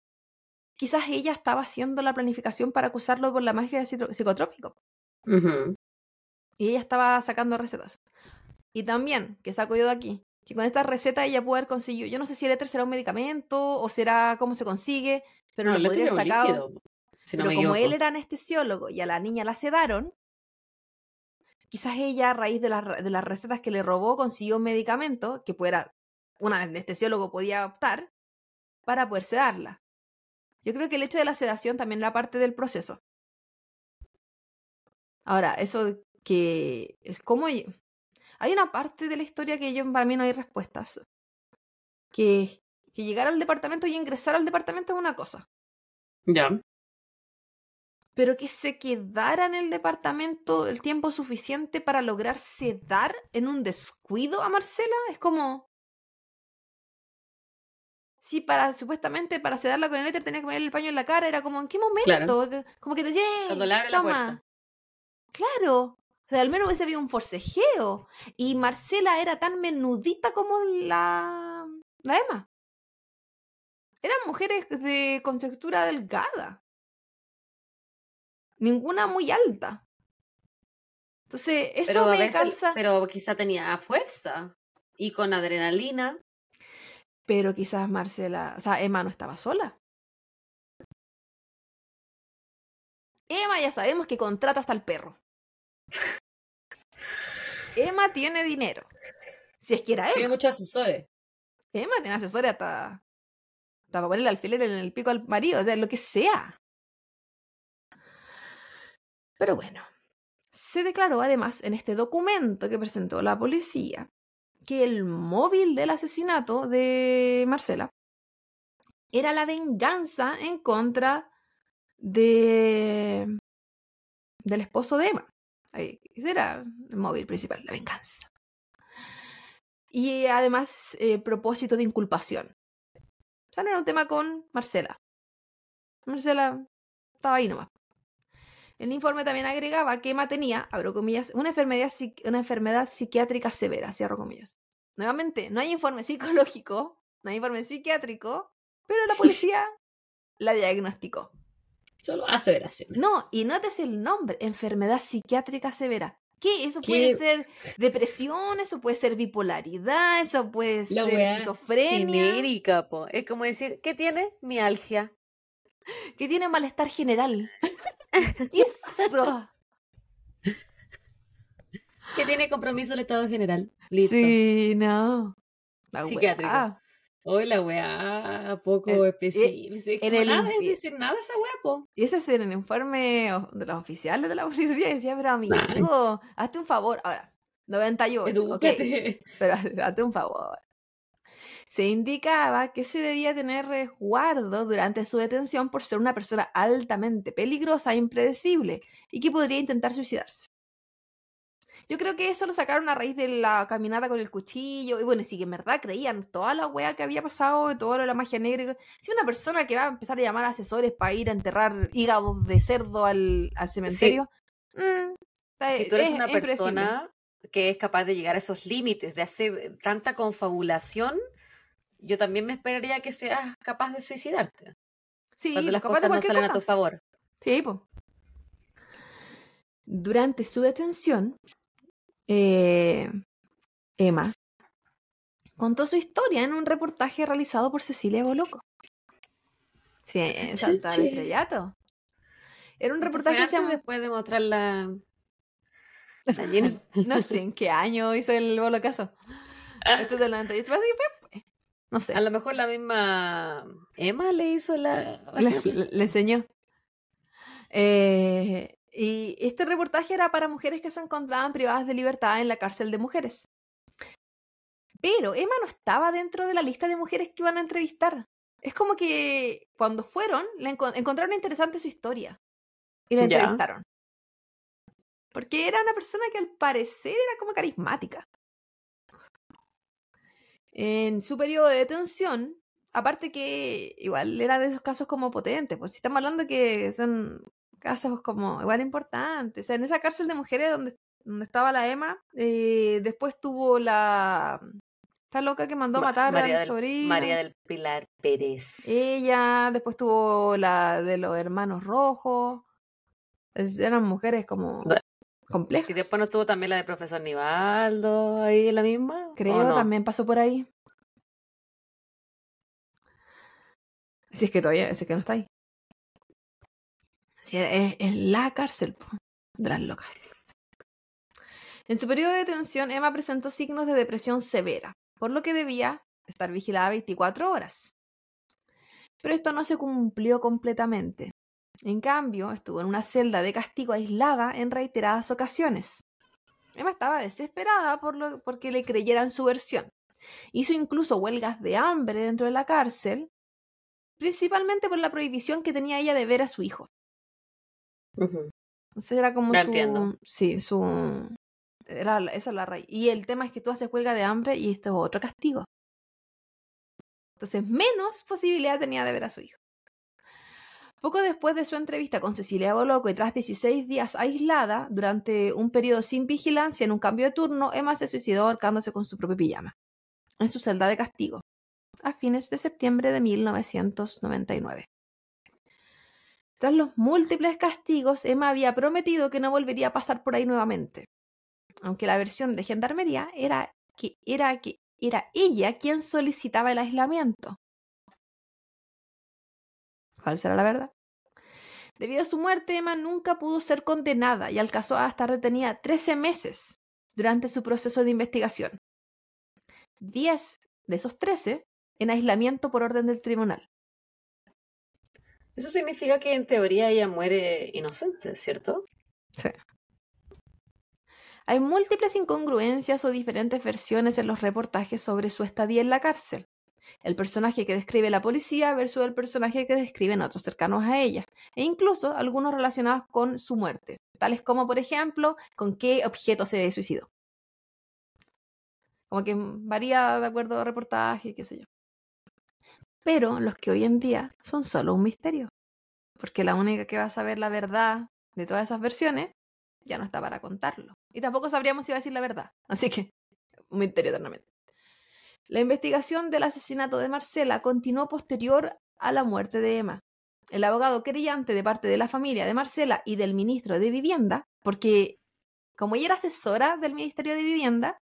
quizás ella estaba haciendo la planificación para acusarlo por la magia de psicotrópico. Y ella estaba sacando recetas. Y también, que saco yo de aquí, que con estas recetas ella puede haber conseguido, yo no sé si el éter será un medicamento o será cómo se consigue, pero lo podría haber sacado. pero como él era anestesiólogo y a la niña la sedaron, quizás ella a raíz de, de las recetas que le robó consiguió un medicamento que pudiera, un anestesiólogo podía optar para poder sedarla. Yo creo que el hecho de la sedación también era parte del proceso. Ahora, eso que es como... Hay una parte de la historia que yo para mí no hay respuestas. Que que llegar al departamento y ingresar al departamento es una cosa. Ya. Pero que se quedara en el departamento el tiempo suficiente para lograr sedar en un descuido a Marcela es como. Sí, para supuestamente para sedarla con el éter tenía que ponerle el paño en la cara. Era como, ¿en qué momento? Como que te decía, Cuando le toma. Claro. O sea, al menos hubiese habido un forcejeo. Y Marcela era tan menudita como la, la Emma. Eran mujeres de contextura delgada. Ninguna muy alta. Entonces, eso me causa. Pero quizá tenía fuerza. Y con adrenalina. Pero quizás Marcela. O sea, Emma no estaba sola. Emma ya sabemos que contrata hasta el perro. Emma tiene dinero. Si es que era Emma. Tiene muchos asesores. Emma tiene asesores hasta para poner el alfiler en el pico al marido, o sea, lo que sea. Pero bueno, se declaró además en este documento que presentó la policía que el móvil del asesinato de Marcela era la venganza en contra de del esposo de Emma. Ese era el móvil principal, la venganza. Y además, eh, propósito de inculpación. O sea, no era un tema con Marcela. Marcela estaba ahí nomás. El informe también agregaba que Emma tenía, abro comillas, una enfermedad, una enfermedad psiquiátrica severa, cierro comillas. Nuevamente, no hay informe psicológico, no hay informe psiquiátrico, pero la policía <laughs> la diagnosticó. Solo aseveraciones. No, y notes el nombre, enfermedad psiquiátrica severa. ¿Qué? Eso puede ser depresión, eso puede ser bipolaridad, eso puede ser esquizofrenia. Genérica, po. Es como decir, ¿qué tiene? Mialgia. ¿Qué tiene malestar general. <laughs> <laughs> eso. ¿Qué tiene compromiso el Estado general. Listo. Sí, no. Psiquiátrico. Hoy la weá poco eh, específica. En el nada es decir nada esa weá, po. Y ese es en el informe de los oficiales de la <laughs> policía. Decía, pero amigo, hazte un favor. Ahora, 98. Okay, pero <laughs> hazte un favor. Se indicaba que se debía tener resguardo durante su detención por ser una persona altamente peligrosa e impredecible y que podría intentar suicidarse. Yo creo que eso lo sacaron a raíz de la caminata con el cuchillo. Y bueno, sí que en verdad creían toda la weá que había pasado, todo lo de la magia negra. Si una persona que va a empezar a llamar a asesores para ir a enterrar hígados de cerdo al, cementerio. Mm, si tú eres una persona que es capaz de llegar a esos límites, de hacer tanta confabulación, yo también me esperaría que seas capaz de suicidarte. Sí, cuando las cosas no salen a tu favor. Sí, po. Durante su detención, eh, Emma contó su historia en un reportaje realizado por Cecilia Boloco. Sí, en Santa del. Estrellato. Era un ¿Esto reportaje que se llama... después de mostrar la, la? <laughs> No sé en qué año hizo el bolocazo. Esto es del 98. Parece que fue, pues, No sé. A lo mejor la misma Emma le hizo la... <laughs> <laughs> le, enseñó. Eh, y este reportaje era para mujeres que se encontraban privadas de libertad en la cárcel de mujeres. Pero Emma no estaba dentro de la lista de mujeres que iban a entrevistar. Es como que cuando fueron, enco- encontraron interesante su historia y la entrevistaron. Porque era una persona que al parecer era como carismática. En su periodo de detención, aparte que igual era de esos casos como potentes, pues si estamos hablando que son casos como igual importantes. O sea, en esa cárcel de mujeres donde, donde estaba la Emma, eh, después tuvo la... Esta loca que mandó a Ma- matar María al del, sobrino. María del Pilar Pérez. Ella, después tuvo la de los hermanos rojos. Es- eran mujeres como complejas. Y después no estuvo también la de profesor Nivaldo ahí en la misma. ¿o Creo no? también pasó por ahí. Si es que todavía, si es que no está ahí. Si es, es la cárcel de las locas. En su periodo de detención, Emma presentó signos de depresión severa, por lo que debía estar vigilada 24 horas. Pero esto no se cumplió completamente. En cambio, estuvo en una celda de castigo aislada en reiteradas ocasiones. Emma estaba desesperada por lo, porque le creyeran su versión. Hizo incluso huelgas de hambre dentro de la cárcel, principalmente por la prohibición que tenía ella de ver a su hijo. Ujú. Entonces era como su... entiendo. Sí, su... Era, la- esa es la raíz. Y el tema es que tú haces huelga de hambre y esto es otro castigo. Entonces, menos posibilidad tenía de ver a su hijo. Poco después de su entrevista con Cecilia Boloco y tras 16 días aislada, durante un periodo sin vigilancia en un cambio de turno, Emma se suicidó ahorcándose con su propia pijama, en su celda de castigo, a fines de septiembre de 1999. Tras los múltiples castigos, Emma había prometido que no volvería a pasar por ahí nuevamente, aunque la versión de Gendarmería era que era, que era ella quien solicitaba el aislamiento. ¿Cuál será la verdad? Debido a su muerte, Emma nunca pudo ser condenada y alcanzó a estar detenida 13 meses durante su proceso de investigación. 10 de esos 13 en aislamiento por orden del tribunal. Eso significa que en teoría ella muere inocente, ¿cierto? Sí. Hay múltiples incongruencias o diferentes versiones en los reportajes sobre su estadía en la cárcel. El personaje que describe la policía versus el personaje que describen otros cercanos a ella, e incluso algunos relacionados con su muerte, tales como, por ejemplo, con qué objeto se suicidó. Como que varía de acuerdo al reportaje, qué sé yo. Pero los que hoy en día son solo un misterio, porque la única que va a saber la verdad de todas esas versiones ya no está para contarlo. Y tampoco sabríamos si iba a decir la verdad. Así que, un misterio eternamente. La investigación del asesinato de Marcela continuó posterior a la muerte de Emma. El abogado querellante de parte de la familia de Marcela y del ministro de Vivienda, porque como ella era asesora del Ministerio de Vivienda,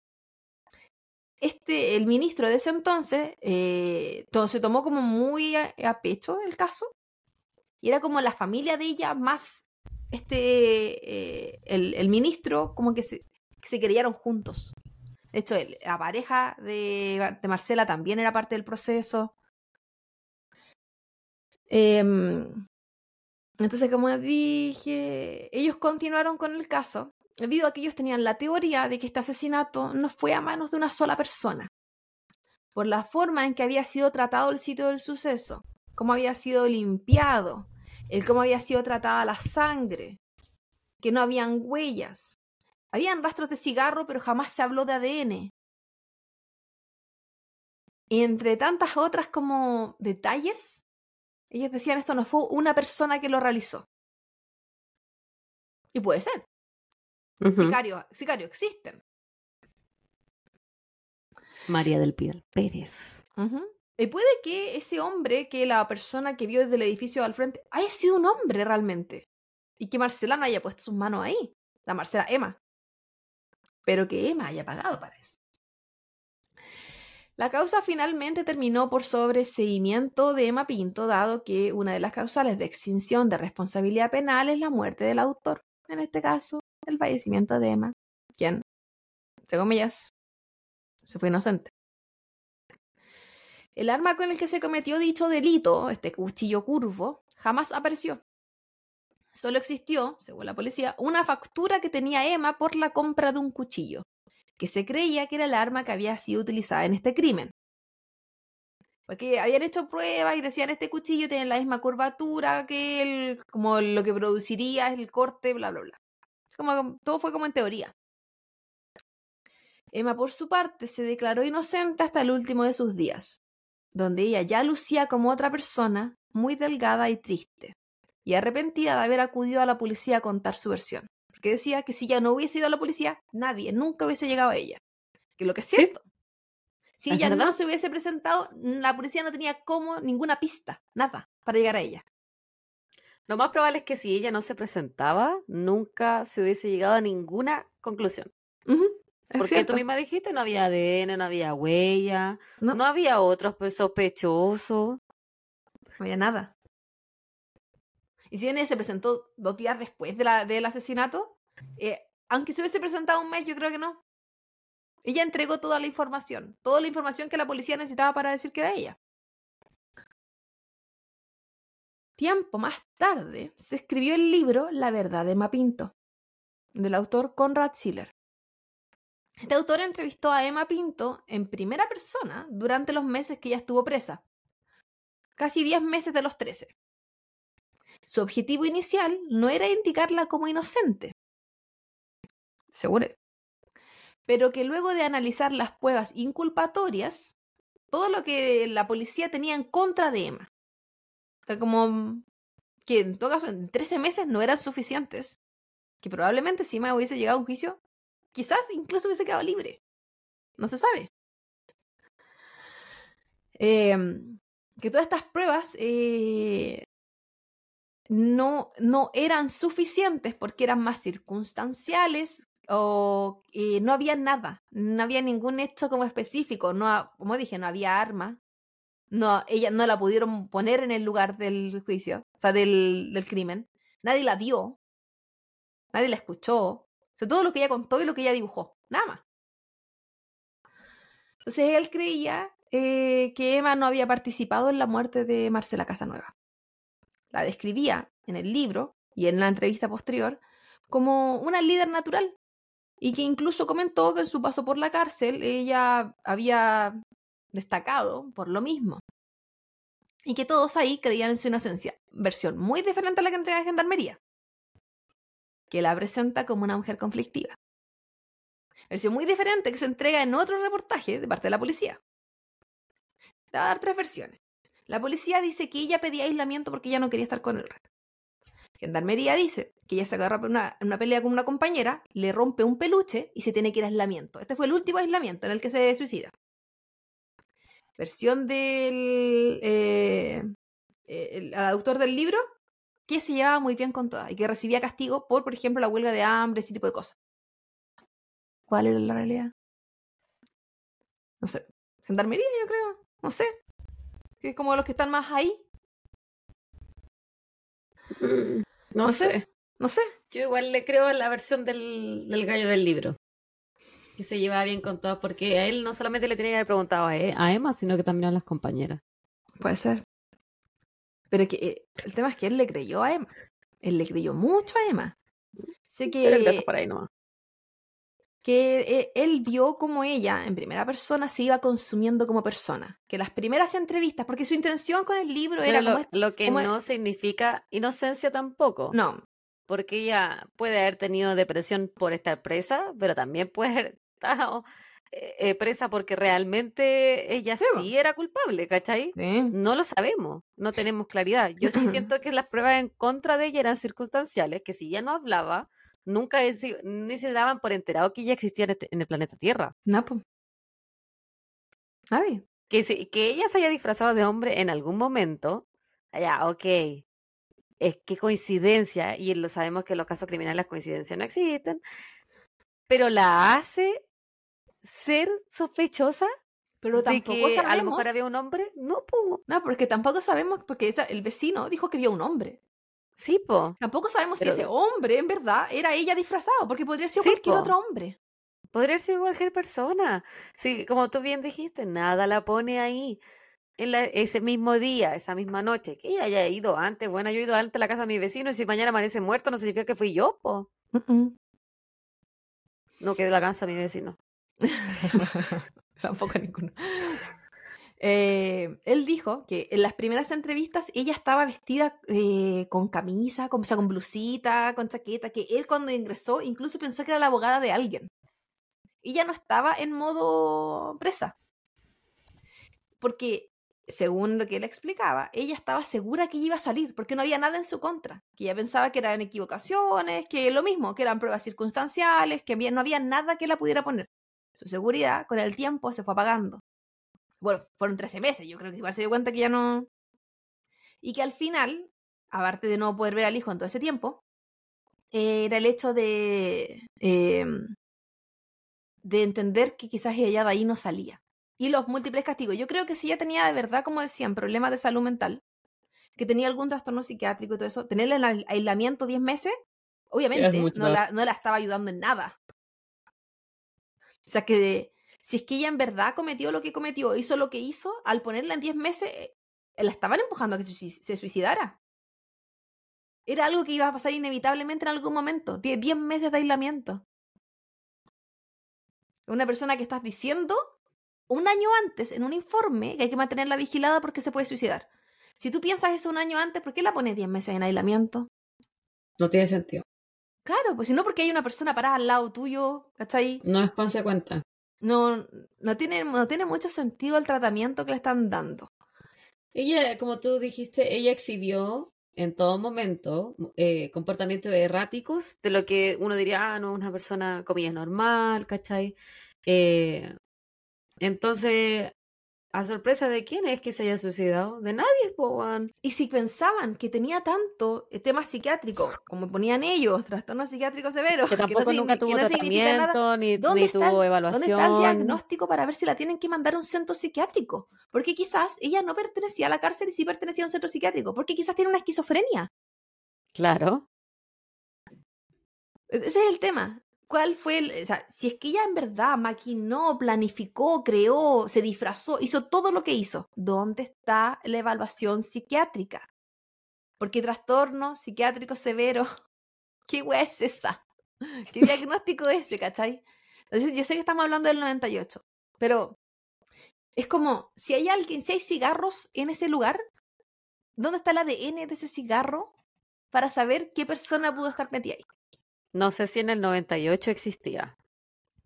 este, el ministro de ese entonces eh, se tomó como muy a, a pecho el caso y era como la familia de ella más este eh, el, ministro como que se, que se querellaron juntos. De hecho, la pareja de, de Marcela también era parte del proceso. Em, entonces, como dije, ellos continuaron con el caso debido a que ellos tenían la teoría de que este asesinato no fue a manos de una sola persona, por la forma en que había sido tratado el sitio del suceso, cómo había sido limpiado, el cómo había sido tratada la sangre, que no habían huellas. Habían rastros de cigarro, pero jamás se habló de ADN. Y entre tantas otras como detalles, ellos decían esto no fue una persona que lo realizó. Y puede ser. Sicarios, sicarios existen. María del Pilar Pérez. Y puede que ese hombre, que la persona que vio desde el edificio al frente, haya sido un hombre realmente. Y que Marcela no haya puesto sus manos ahí. La Marcela Emma. Pero que Emma haya pagado para eso. La causa finalmente terminó por sobreseimiento de Emma Pinto, dado que una de las causales de extinción de responsabilidad penal es la muerte del autor. En este caso, el fallecimiento de Emma, quien, entre comillas, se fue inocente. El arma con el que se cometió dicho delito, este cuchillo curvo, jamás apareció. Solo existió, según la policía, una factura que tenía Emma por la compra de un cuchillo, que se creía que era el arma que había sido utilizada en este crimen. Porque habían hecho pruebas y decían este cuchillo tiene la misma curvatura que el, como lo que produciría el corte, bla, bla, bla. Como, todo fue como en teoría. Emma, por su parte, se declaró inocente hasta el último de sus días, donde ella ya lucía como otra persona, muy delgada y triste, y arrepentida de haber acudido a la policía a contar su versión. Porque decía que si ya no hubiese ido a la policía, nadie nunca hubiese llegado a ella. Que lo que es Sí. cierto. Si ella no se hubiese presentado, la policía no tenía como ninguna pista, nada, para llegar a ella. Lo más probable es que si ella no se presentaba, nunca se hubiese llegado a ninguna conclusión. Porque cierto. tú misma dijiste, no había ADN, no había huella, No. no, había otros sospechosos. No había nada. Y si bien se presentó dos días después del asesinato, eh, aunque se hubiese presentado un mes, yo creo que no. Ella entregó toda la información, toda la información que la policía necesitaba para decir que era ella. Tiempo más tarde se escribió el libro La verdad de Mapinto, del autor Conrad Siller. Este autor entrevistó a Emma Pinto en primera persona durante los meses que ella estuvo presa, casi 10 meses de los 13. Su objetivo inicial no era indicarla como inocente, según pero que luego de analizar las pruebas inculpatorias, todo lo que la policía tenía en contra de Emma, o sea, como que en todo caso en 13 meses no eran suficientes, que probablemente si Emma hubiese llegado a un juicio, quizás incluso hubiese quedado libre. No se sabe. Em, que todas estas pruebas eh, no, no eran suficientes porque eran más circunstanciales o eh, no había nada, no había ningún hecho como específico, no, como dije, no había arma, no, ella no la pudieron poner en el lugar del juicio, o sea, del, del crimen, nadie la vio, nadie la escuchó, todo lo que ella contó y lo que ella dibujó, nada más. Entonces él creía eh, que Emma no había participado en la muerte de Marcela Casanueva. La describía en el libro y en la entrevista posterior como una líder natural y que incluso comentó que en su paso por la cárcel ella había destacado por lo mismo y que todos ahí creían en su inocencia, versión muy diferente a la que entrega en Gendarmería, que la presenta como una mujer conflictiva. Versión muy diferente que se entrega en otro reportaje de parte de la policía. Te voy a dar tres versiones. La policía dice que ella pedía aislamiento porque ella no quería estar con el resto. Gendarmería dice que ella se agarra una, una pelea con una compañera, le rompe un peluche y se tiene que ir a aislamiento. Este fue el último aislamiento en el que se suicida. Versión del eh, eh, autor del libro, que se llevaba muy bien con todas y que recibía castigo por, por ejemplo, la huelga de hambre, ese tipo de cosas. ¿Cuál era la realidad? No sé. Gendarmería, yo creo. No sé. Que es como los que están más ahí. No, No sé. sé. No sé. Yo igual le creo a la versión del, del gallo del libro. Que se llevaba bien con todas, porque a él no solamente le tenía que haber preguntado a, E- a Emma, sino que también a las compañeras. Puede ser. Pero que eh, el tema es que él le creyó a Emma. Él le creyó mucho a Emma. Sé Pero el gato que, por ahí nomás. Que eh, él vio como ella, en primera persona, se iba consumiendo como persona. Que las primeras entrevistas, porque su intención con el libro era lo, como... lo que como es- no significa inocencia tampoco. No, Porque ella puede haber tenido depresión por estar presa, pero también puede haber <laughs> estado eh, eh, presa porque realmente ella Sí, era culpable, ¿cachai? sí. No lo sabemos, no tenemos claridad. Yo sí <laughs> siento que las pruebas en contra de ella eran circunstanciales, que si ella no hablaba, nunca ni se daban por enterado que ella existía en, este- en el planeta Tierra. No, po. Nadie. Que, que ella se haya disfrazado de hombre en algún momento, ya, ok. Es que coincidencia, y lo sabemos que en los casos criminales las coincidencias no existen, pero la hace ser sospechosa Pero de tampoco que a lo sabemos. mejor había un hombre. No, po. No, porque tampoco sabemos, porque esa- el vecino dijo que vio un hombre. Sí, po. Tampoco sabemos Pero- si ese hombre en verdad era ella disfrazado, porque podría ser Sí, cualquier po. otro hombre. Podría ser cualquier persona. Sí, como tú bien dijiste, nada la pone ahí. En la- ese mismo día, esa misma noche, que ella haya ido antes. Bueno, yo he ido antes a la casa de mi vecino y si mañana amanece muerto no significa que fui yo, po. No que de la casa de mi vecino. <laughs> Tampoco ninguno. Eh, él dijo que en las primeras entrevistas ella estaba vestida eh, con camisa, con, o sea, con blusita, con chaqueta, que él cuando ingresó incluso pensó que era la abogada de alguien. Ella no estaba en modo presa. Porque, según lo que él explicaba, ella estaba segura que iba a salir, porque no había nada en su contra. Que ella pensaba que eran equivocaciones, que lo mismo, que eran pruebas circunstanciales, que había- no había nada que la pudiera poner. Su seguridad, con el tiempo, se fue apagando. Bueno, fueron 13 meses, yo creo que igual se dio cuenta que ya no... Y que al final, aparte de no poder ver al hijo en todo ese tiempo, eh, era el hecho de... eh, de entender que quizás ella de ahí no salía. Y los múltiples castigos. Yo creo que si ella tenía de verdad, como decían, problemas de salud mental, que tenía algún trastorno psiquiátrico y todo eso, tenerla en ai- aislamiento 10 meses, obviamente no la, no la estaba ayudando en nada. O sea que si es que ella en verdad cometió lo que cometió, hizo lo que hizo, al ponerla en 10 meses, eh, la estaban empujando a que se suici- se suicidara. Era algo que iba a pasar inevitablemente en algún momento. 10 10 meses de aislamiento. Una persona que estás diciendo un año antes en un informe que hay que mantenerla vigilada porque se puede suicidar. Si tú piensas eso un año antes, ¿por qué la pones 10 meses en aislamiento? No tiene sentido. Claro, pues si no porque hay una persona parada al lado tuyo, ¿cachai? No es consecuente. No, no, tiene, no tiene mucho sentido el tratamiento que le están dando. Ella, como tú dijiste, ella exhibió en todo momento eh, comportamientos erráticos. De lo que uno diría, ah, no, una persona, comillas, normal, ¿cachai? Eh, entonces, ¿a sorpresa de quién es que se haya suicidado? De nadie, weón. Y si pensaban que tenía tanto eh, tema psiquiátrico, como ponían ellos, trastorno psiquiátrico severo, Que <laughs> tampoco no, nunca que tuvo no significa nada, tratamiento, ni, ¿dónde ni está tuvo evaluación. ¿Dónde está el diagnóstico para ver si la tienen que mandar a un centro psiquiátrico? Porque quizás ella no pertenecía a la cárcel y sí pertenecía a un centro psiquiátrico. Porque quizás tiene una esquizofrenia. Claro. E-, Ese es el tema. ¿Cuál fue el, o sea, si es que ella en verdad maquinó, planificó, creó, se disfrazó, hizo todo lo que hizo, ¿dónde está la evaluación psiquiátrica? Porque trastorno psiquiátrico severo, <laughs> ¿qué hueá es esa? <laughs> ¿Qué diagnóstico es ese, cachai? Entonces, yo sé que estamos hablando del 98, pero es como, si hay alguien, si hay cigarros en ese lugar, ¿dónde está el ADN de ese cigarro para saber qué persona pudo estar metida ahí? No sé si en el 98 existía.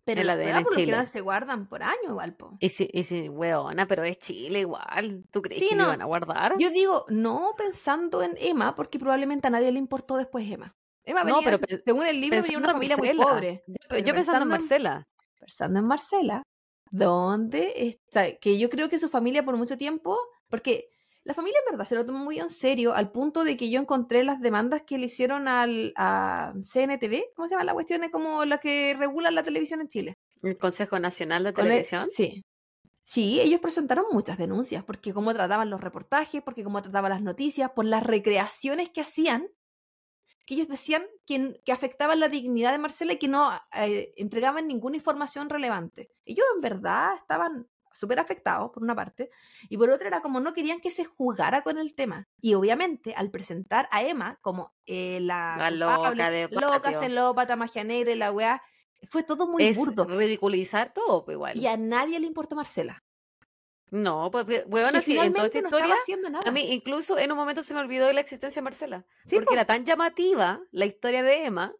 Pero El ADN en Chile. se guardan por año igual, po. Y si, y si, weona, pero es Chile igual. ¿Tú crees Sí, que no. lo iban a guardar? Yo digo, no pensando en Emma, porque probablemente a nadie le importó después Emma. Emma No, venía, pero de- pe- según el libro, venía una familia muy pobre. Yo, Pero yo pensando pensando en en- Marcela. Pensando en Marcela, donde está, que yo creo que su familia por mucho tiempo, porque la familia en verdad se lo tomó muy en serio, al punto de que yo encontré las demandas que le hicieron al, a CNTV, ¿cómo se llama la cuestión? Es como la que regula la televisión en Chile. El Consejo Nacional de el- Televisión. sí. Sí, ellos presentaron muchas denuncias, porque cómo trataban los reportajes, porque cómo trataban las noticias, por las recreaciones que hacían, que ellos decían que, que afectaban la dignidad de Marcela y que no eh, entregaban ninguna información relevante. Ellos en verdad estaban súper afectados, por una parte, y por otra era como no querían que se jugara con el tema. Y obviamente, al presentar a Emma como eh, la, La loca de loca, celópata, magia negra y la weá, fue todo muy es burdo. ridiculizar todo, pues, igual. Y a nadie le importó Marcela. No, pues, we- weona, que sí, en toda esta no historia, estaba haciendo nada. a mí incluso en un momento se me olvidó de la existencia de Marcela. Sí, porque po. era tan llamativa la historia de Emma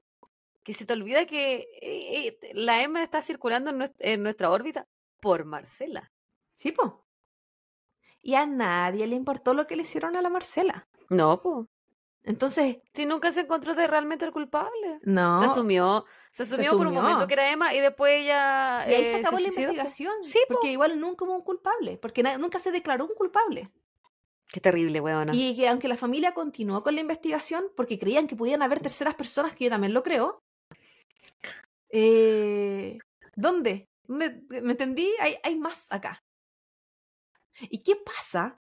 que se te olvida que eh, eh, la Emma está circulando en, nues- en nuestra órbita por Marcela. Sí, po. Y a nadie le importó lo que le hicieron a la Marcela. No, pues. Entonces, Si nunca se encontró de realmente el culpable. no. Se asumió, se asumió por un momento que era Emma y después ella. Y ahí eh, se acabó la investigación. Sí, po. porque igual nunca hubo un culpable, porque nunca se declaró un culpable. Qué terrible, weona. Y que aunque la familia continuó con la investigación, porque creían que podían haber terceras personas, que yo también lo creo. eh, ¿Dónde? ¿Dónde? ¿Me entendí? Hay, hay más acá. ¿Y qué pasa?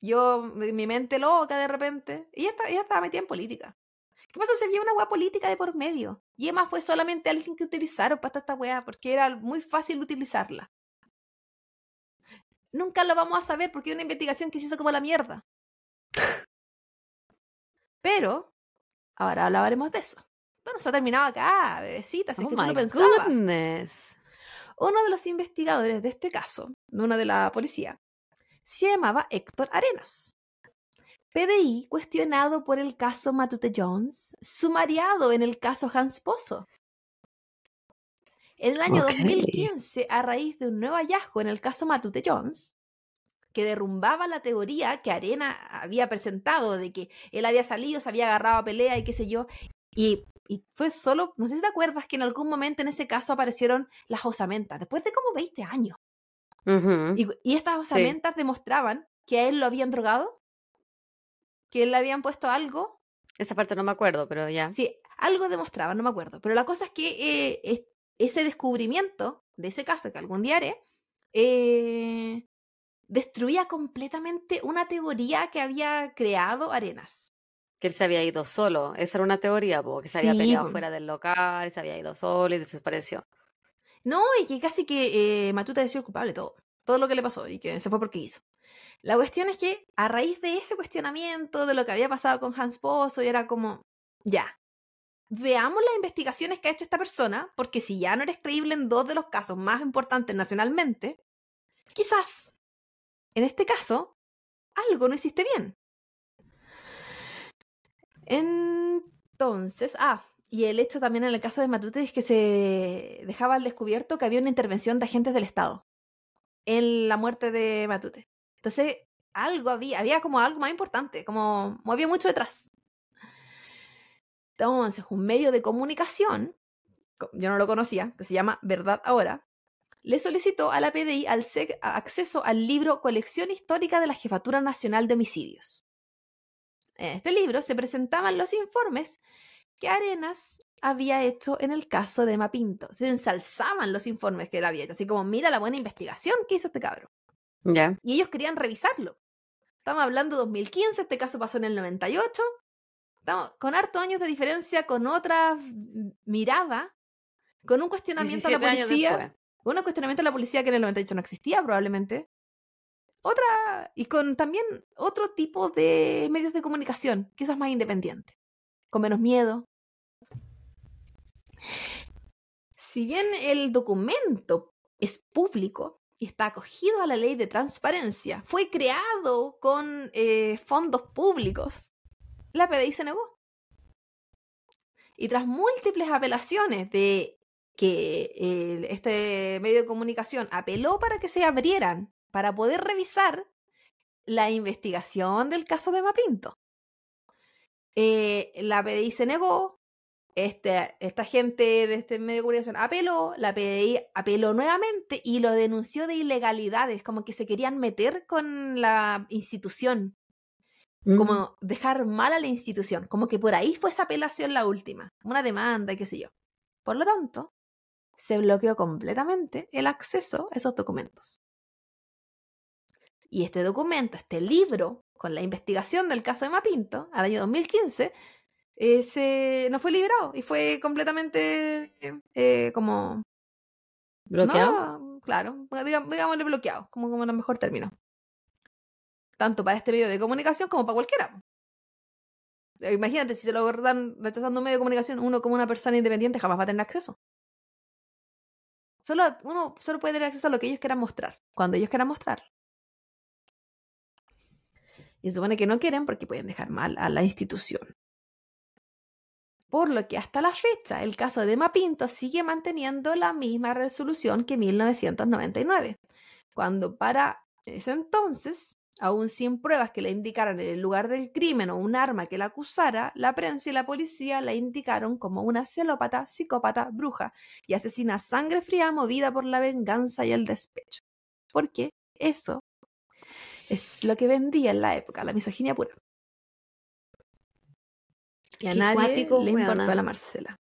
Yo, mi mente loca de repente, y ella, está- ella estaba metida en política. ¿Qué pasa si había una weá política de por medio? Y Emma fue solamente alguien que utilizaron para esta weá, porque era muy fácil utilizarla. Nunca lo vamos a saber porque es una investigación que se hizo como la mierda. Pero, ahora hablaremos de eso. Esto no se ha terminado acá, bebecita, así oh que tú lo pensabas. goodness. Uno de los investigadores de este caso, una de la policía, se llamaba Héctor Arenas. PDI cuestionado por el caso Matute Jones, sumariado en el caso Hans Pozo. En el año Ok. 2015, a raíz de un nuevo hallazgo en el caso Matute Jones, que derrumbaba la teoría que Arena había presentado de que él había salido, se había agarrado a pelea y qué sé yo, y, y fue solo, no sé si te acuerdas que en algún momento en ese caso aparecieron las osamentas, después de como 20 años. Y, y estas osamentas demostraban que a él lo habían drogado, que él le habían puesto algo. Esa parte no me acuerdo, pero ya. Sí, algo demostraban, no me acuerdo. Pero la cosa es que eh, es- ese descubrimiento de ese caso que algún día haré, eh, destruía completamente una teoría que había creado Arenas. Que él se había ido solo. Esa era una teoría, porque se había Sí, peleado fuera del local, se había ido solo y desapareció. No, y que casi que eh, Matuta decía el culpable de todo, todo lo que le pasó y que se fue porque quiso. La cuestión es que a raíz de ese cuestionamiento de lo que había pasado con Hans Pozo, y era como, ya, veamos las investigaciones que ha hecho esta persona, porque si ya no eres creíble en dos de los casos más importantes nacionalmente, quizás, en este caso, algo no hiciste bien. Entonces, ah, y el hecho también en el caso de Matute es que se dejaba al descubierto que había una intervención de agentes del Estado en la muerte de Matute. Entonces, algo había, había como algo más importante, como había mucho detrás. Entonces, un medio de comunicación, co- yo no lo conocía, que se llama Verdad Ahora, le solicitó a la PDI al acceso al libro Colección Histórica de la Jefatura Nacional de Homicidios. En este libro se presentaban los informes que Arenas había hecho en el caso de Mapinto. Se ensalzaban los informes que él había hecho, así como mira la buena investigación que hizo este cabro. Ya. Y ellos querían revisarlo. Estamos hablando de 2015, este caso pasó en el 98. Estamos con hartos años de diferencia, con otra mirada, con un cuestionamiento a la 17 años policía. Con un cuestionamiento a la policía que en el 98 no existía probablemente. Otra, y con también otro tipo de medios de comunicación, quizás más independiente, con menos miedo. Si bien el documento es público y está acogido a la ley de transparencia, fue creado con eh, fondos públicos, la PDI se negó. Y tras múltiples apelaciones de que eh, este medio de comunicación apeló para que se abrieran para poder revisar la investigación del caso de Mapinto. Eh, la PDI se negó, este, esta gente de este medio de comunicación apeló, la PDI apeló nuevamente y lo denunció de ilegalidades, como que se querían meter con la institución, Mm. como dejar mal a la institución, como que por ahí fue esa apelación la última, una demanda y qué sé yo. Por lo tanto, se bloqueó completamente el acceso a esos documentos. Y este documento, este libro, con la investigación del caso de Mapinto, al año 2015, eh, se, no fue liberado y fue completamente eh, como... ¿Bloqueado? No, claro, digamos, digámosle bloqueado, como, como el mejor término. Tanto para este medio de comunicación como para cualquiera. Eh, Imagínate, si se lo dan rechazando un medio de comunicación, uno como una persona independiente jamás va a tener acceso. Solo, uno solo puede tener acceso a lo que ellos quieran mostrar, cuando ellos quieran mostrar. Y supone que no quieren porque pueden dejar mal a la institución. Por lo que hasta la fecha el caso de Mapinto sigue manteniendo la misma resolución que 1999, cuando para ese entonces Aún sin pruebas que le indicaran el lugar del crimen o un arma que la acusara, la prensa y la policía la indicaron como una celópata, psicópata, bruja y asesina sangre fría movida por la venganza y el despecho. Porque eso es lo que vendía en la época, la misoginia pura. Y a Qué nadie cuático, le importó a la Marcela.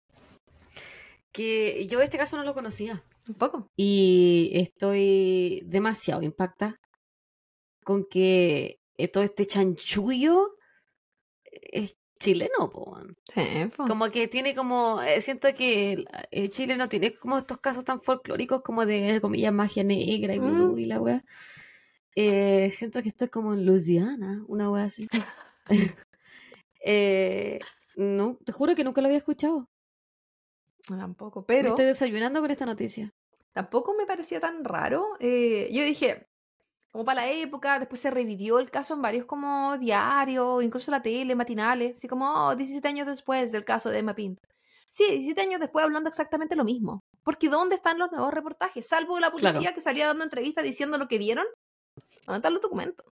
Que yo este caso no lo conocía. Un poco. Y estoy demasiado impactada con que eh, todo este chanchullo es chileno, po. weón. Sí, po. Como que tiene como, eh, siento que eh, Chile no tiene como estos casos tan folclóricos como de, comillas, magia negra y Mm. y la wea. Eh, siento que esto es como en Luisiana, una wea así. <laughs> <laughs> Eh, no, te juro que nunca lo había escuchado. Tampoco. Me Pero estoy desayunando con esta noticia. tampoco me parecía tan raro. Eh, yo dije, como para la época, después se revivió el caso en varios como diarios, incluso la tele, matinales, así como oh, 17 años después del caso de Emma Pinto. Sí, 17 años después hablando exactamente lo mismo. Porque ¿dónde están los nuevos reportajes? Salvo la policía Claro. que salía dando entrevistas diciendo lo que vieron. ¿Dónde están los documentos?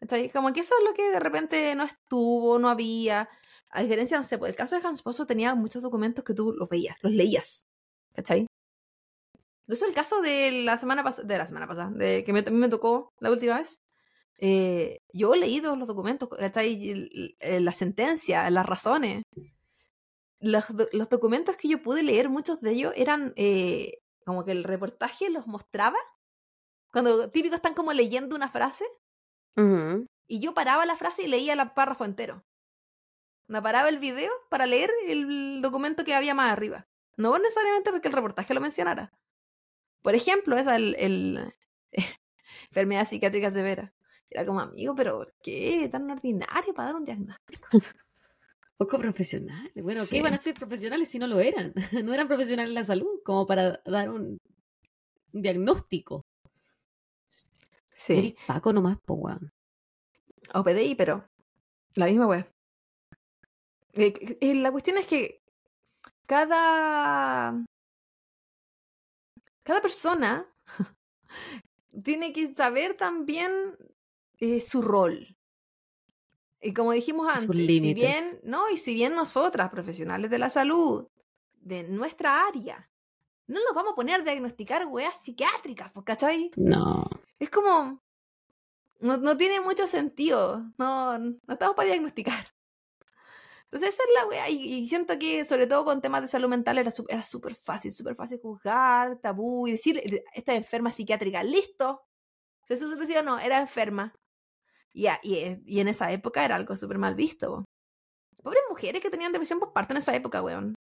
¿Cachai? Como que eso es lo que de repente no estuvo, no había. A diferencia, no sé, pues el caso de Hans Pozo tenía muchos documentos que tú los veías, los leías. ¿Cachai? Incluso el caso de la semana pasada, de la semana pasada, de que me, me tocó la última vez. eh, yo he leído los documentos, ¿cachai? El- La sentencia, las razones. Los, los documentos que yo pude leer, muchos de ellos eran eh, como que el reportaje los mostraba. Cuando típicos están como leyendo una frase Ujú. y yo paraba la frase y leía el párrafo entero. Me paraba el video para leer el documento que había más arriba. No necesariamente porque el reportaje lo mencionara. Por ejemplo, esa el, el <laughs> enfermedad psiquiátrica severa. Era como amigo, pero ¿por qué tan ordinario para dar un diagnóstico? <laughs> Poco profesionales. Bueno, Sí. ¿qué iban a ser profesionales si no lo eran? <laughs> No eran profesionales en la salud, como para dar un diagnóstico. Sí. Eres Paco nomás, po, weón. O PDI, pero la misma web. la cuestión es que cada cada persona <laughs> tiene que saber también eh, su rol. Y como dijimos antes, si bien, no, y si bien nosotras, profesionales de la salud, de nuestra área, no nos vamos a poner a diagnosticar weas psiquiátricas, ¿cachai? No. Es como. No, no tiene mucho sentido. No, no estamos para diagnosticar. Entonces, esa es la wea. Y, siento que, sobre todo con temas de salud mental, era súper fácil, súper fácil juzgar, tabú y decir, "Eh, esta es enferma psiquiátrica, listo. Eso se o no, era enferma. Y, y, e- y en esa época era algo súper mal visto. po. Pobres mujeres que tenían depresión postparto en esa época, weón.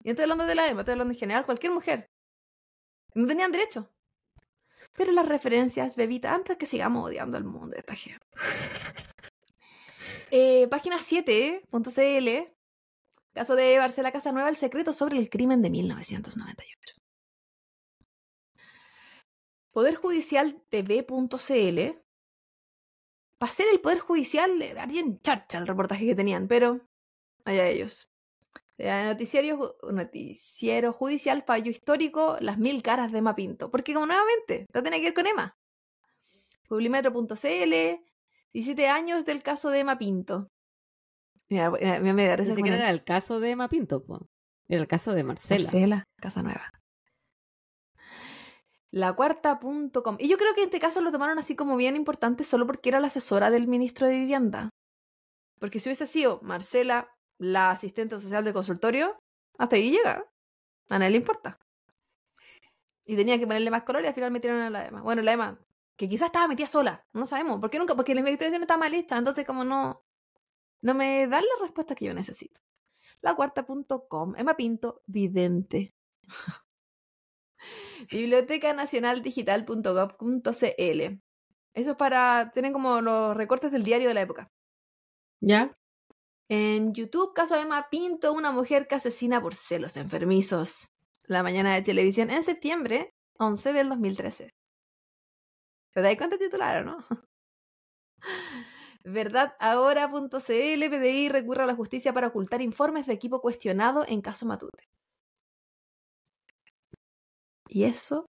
Yo estoy hablando de la EMA, estoy hablando en general, cualquier mujer. No tenían derecho. Pero las referencias, bebita, antes que sigamos odiando al mundo de esta gente. <laughs> Eh, página 7.cl. Caso de Barcela Casanueva, el secreto sobre el crimen de 1998. Poder Judicial TV.cl. Para ser el Poder Judicial, harían charcha el reportaje que tenían, pero allá ellos. Eh, Noticiario, ju- noticiero judicial, fallo histórico, las mil caras de Emma Pinto. Porque como nuevamente, esto tiene que ver con Emma. Publimetro.cl, 17 años del caso de Emma Pinto. Mira, me da risa Ni siquiera era el caso de Emma Pinto, po. Era el caso de Marcela. Marcela, Casa Nueva. La cuarta.com. Y yo creo que en este caso lo tomaron así como bien importante solo porque era la asesora del ministro de Vivienda. Porque si hubiese sido Marcela, la asistente social del consultorio, hasta ahí llega. A nadie le importa. Y tenía que ponerle más color y al final metieron a la Emma. Bueno, la Emma, que quizás estaba metida sola. No sabemos. ¿Por qué nunca? Porque la investigación está mal hecha. Entonces, como no. No me dan la respuesta que yo necesito. La cuarta.com. Emma Pinto, vidente. <laughs> Biblioteca Nacional Digital.gov.cl. Eso es para. Tienen como los recortes del diario de la época. ¿Ya? En YouTube, caso de Emma Pinto, una mujer que asesina por celos enfermizos. La mañana de televisión en septiembre 11 del 2013. ¿Te das cuenta titular o no? <laughs> Verdadahora.cl PDI recurre a la justicia para ocultar informes de equipo cuestionado en caso Matute. Y eso,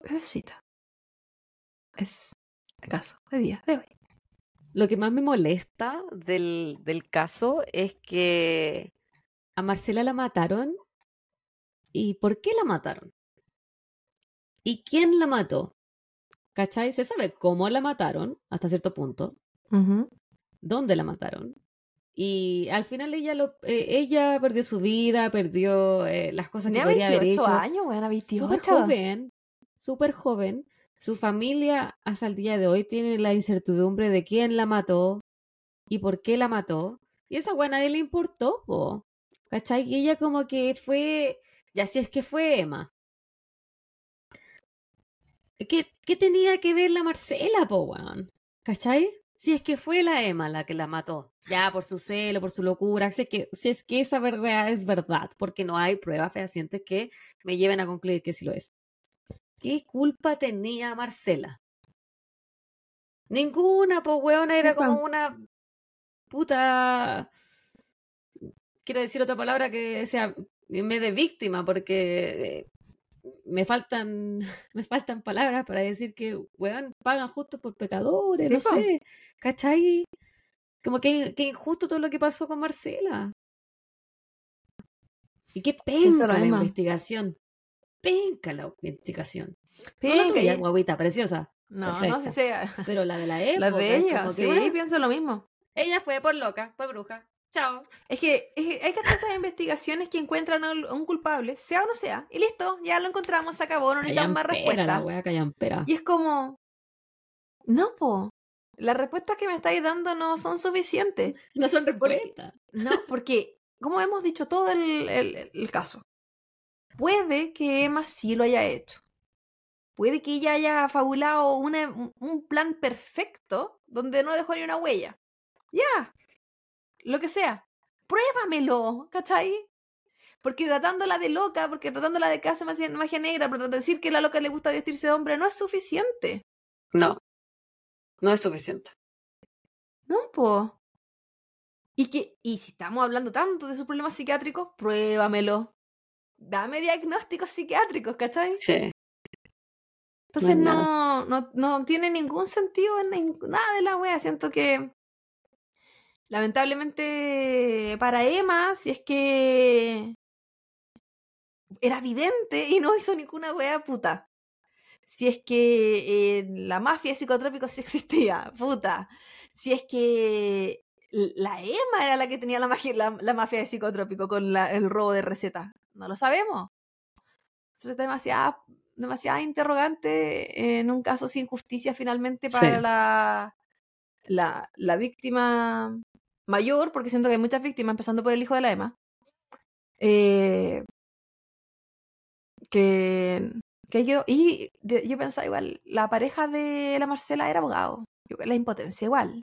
bebecita, es caso de día de hoy. Lo que más me molesta del, del caso es que a Marcela la mataron. ¿Y por qué la mataron? ¿Y quién la mató? ¿Cachai? Se sabe cómo la mataron hasta cierto punto, dónde la mataron. Y al final ella lo, eh, ella perdió su vida, perdió eh, las cosas que podía haber 28 hecho. años, weón, 28. Súper joven, súper joven. Su familia hasta el día de hoy tiene la incertidumbre de quién la mató y por qué la mató. Y esa weá nadie le importó, po. ¿Cachai? Y ella como que fue, ya si es que fue Emma. ¿Qué, qué tenía que ver la Marcela, po, weón? ¿Cachai? Si es que fue la Emma la que la mató. Ya, por su celo, por su locura. Si es que, si es que esa verdad es verdad, porque no hay pruebas fehacientes que me lleven a concluir que sí lo es. ¿Qué culpa tenía Marcela? Ninguna, po, weón, era como una puta. Quiero decir otra palabra que sea me de víctima, porque me faltan, <laughs> me faltan palabras para decir que, weón, pagan justo por pecadores, Sí, no po. sé, ¿cachai? Como que, que injusto todo lo que pasó con Marcela. Y qué penca la investigación. Penca la investigación. No la Penca, tuya, y- guaguita, preciosa. No, no Perfecta. sé sea. Pero la de la <laughs> época. La de ella, sí, bueno, pienso lo mismo. ella fue por loca, por bruja. Chao. Es que, es que hay que hacer esas investigaciones que encuentran a un culpable, sea o no sea, y listo, ya lo encontramos, se acabó, no necesitamos más Callampera, la. Y es como, no, po, las respuestas que me estáis dando no son suficientes. No son respuestas. No, porque, como hemos dicho todo el, el- el caso, puede que Emma sí lo haya hecho. Puede que ella haya fabulado una- un- plan perfecto donde no dejó ni una huella. Ya, lo que sea. Pruébamelo, ¿cachai? Porque tratándola de loca, porque tratándola de magia, magia negra, pero decir que a la loca le gusta vestirse de hombre no es suficiente. No. No es suficiente. No, po. Y que, y si estamos hablando tanto de sus problemas psiquiátricos, pruébamelo. Dame diagnósticos psiquiátricos, ¿cachai? Sí. Entonces es no, no, no tiene ningún sentido en nada de la wea. Siento que lamentablemente para Emma, si es que era evidente y no hizo ninguna wea puta. Si es que eh, la mafia de psicotrópicos sí existía, puta. Si es que la Emma era la que tenía la, magia- la, la mafia de psicotrópico con la- el robo de receta. No lo sabemos. Entonces está demasiada, demasiada interrogante en un caso sin justicia finalmente para Sí. la, la, la víctima mayor, porque siento que hay muchas víctimas, empezando por el hijo de la Emma. eh, que, que yo, y de- yo pensaba igual, la pareja de la Marcela era abogado. Yo, la impotencia igual.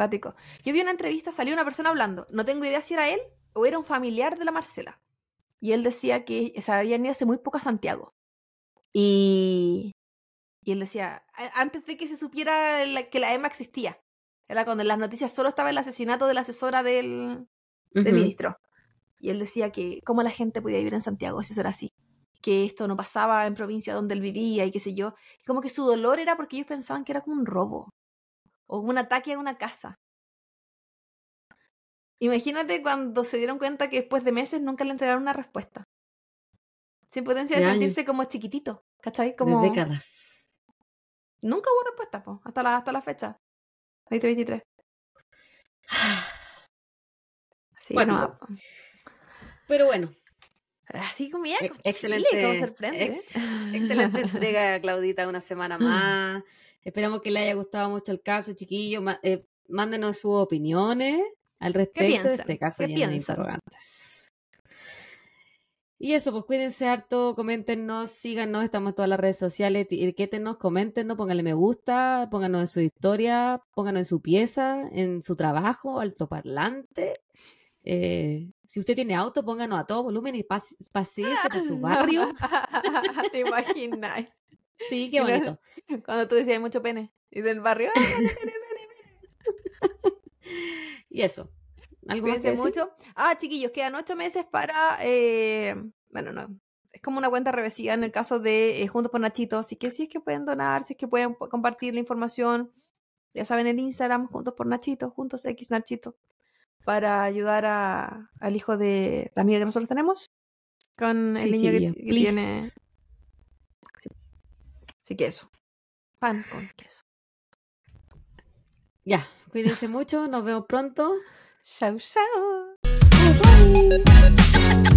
Cuático. Yo vi una entrevista, salió una persona hablando. No tengo idea si era él o era un familiar de la Marcela. Y él decía que se habían ido hace muy poco a Santiago. Y, y él decía, antes de que se supiera la- que la EMA existía, era cuando en las noticias solo estaba el asesinato de la asesora del, ministro. Y él decía que cómo la gente podía vivir en Santiago si eso era así. Que esto no pasaba en provincia donde él vivía y qué sé yo. Y como que su dolor era porque ellos pensaban que era como un robo. O un ataque a una casa. Imagínate cuando se dieron cuenta que después de meses nunca le entregaron una respuesta. Sin potencia de De años. sentirse como chiquitito. ¿Cachai? Como... De décadas. Nunca hubo respuesta, po, hasta la, hasta la fecha. 2023. <sighs> Así que Cuático. no, po. Pero bueno, Así como ya, e- Chile, excelente. como sorprende. ex- excelente entrega, Claudita, una semana <laughs> más. Esperamos que le haya gustado mucho el caso, chiquillos. Eh, mándenos sus opiniones al respecto de este caso ¿Qué lleno de interrogantes. Y eso, pues cuídense harto, coméntenos, síganos, estamos en todas las redes sociales, etiquétenos, coméntenos, pónganle me gusta, pónganos en su historia, pónganos en su pieza, en su trabajo, altoparlante. Eh, si usted tiene auto, pónganos a todo volumen y pase, paséese por su barrio. <laughs> ¿Te imaginas? Sí, qué bonito. <laughs> Cuando tú decías hay mucho pene. Y del barrio, ¡ah, pene, pene, pene! <laughs> Y eso. ¿Algo más que mucho. Ah, chiquillos, quedan ocho meses para. eh, bueno, no. es como una cuenta reversiva en el caso de eh, Juntos por Nachito. Así que si es que pueden donar, si es que pueden compartir la información, ya saben, el Instagram, Juntos por Nachito, Juntos X Nachito, para ayudar a- al hijo de la amiga que nosotros tenemos, con el Sí, niño que, que tiene. Sí. Así que eso. Pan con queso. Ya, cuídense mucho, nos vemos pronto. Bye, bye.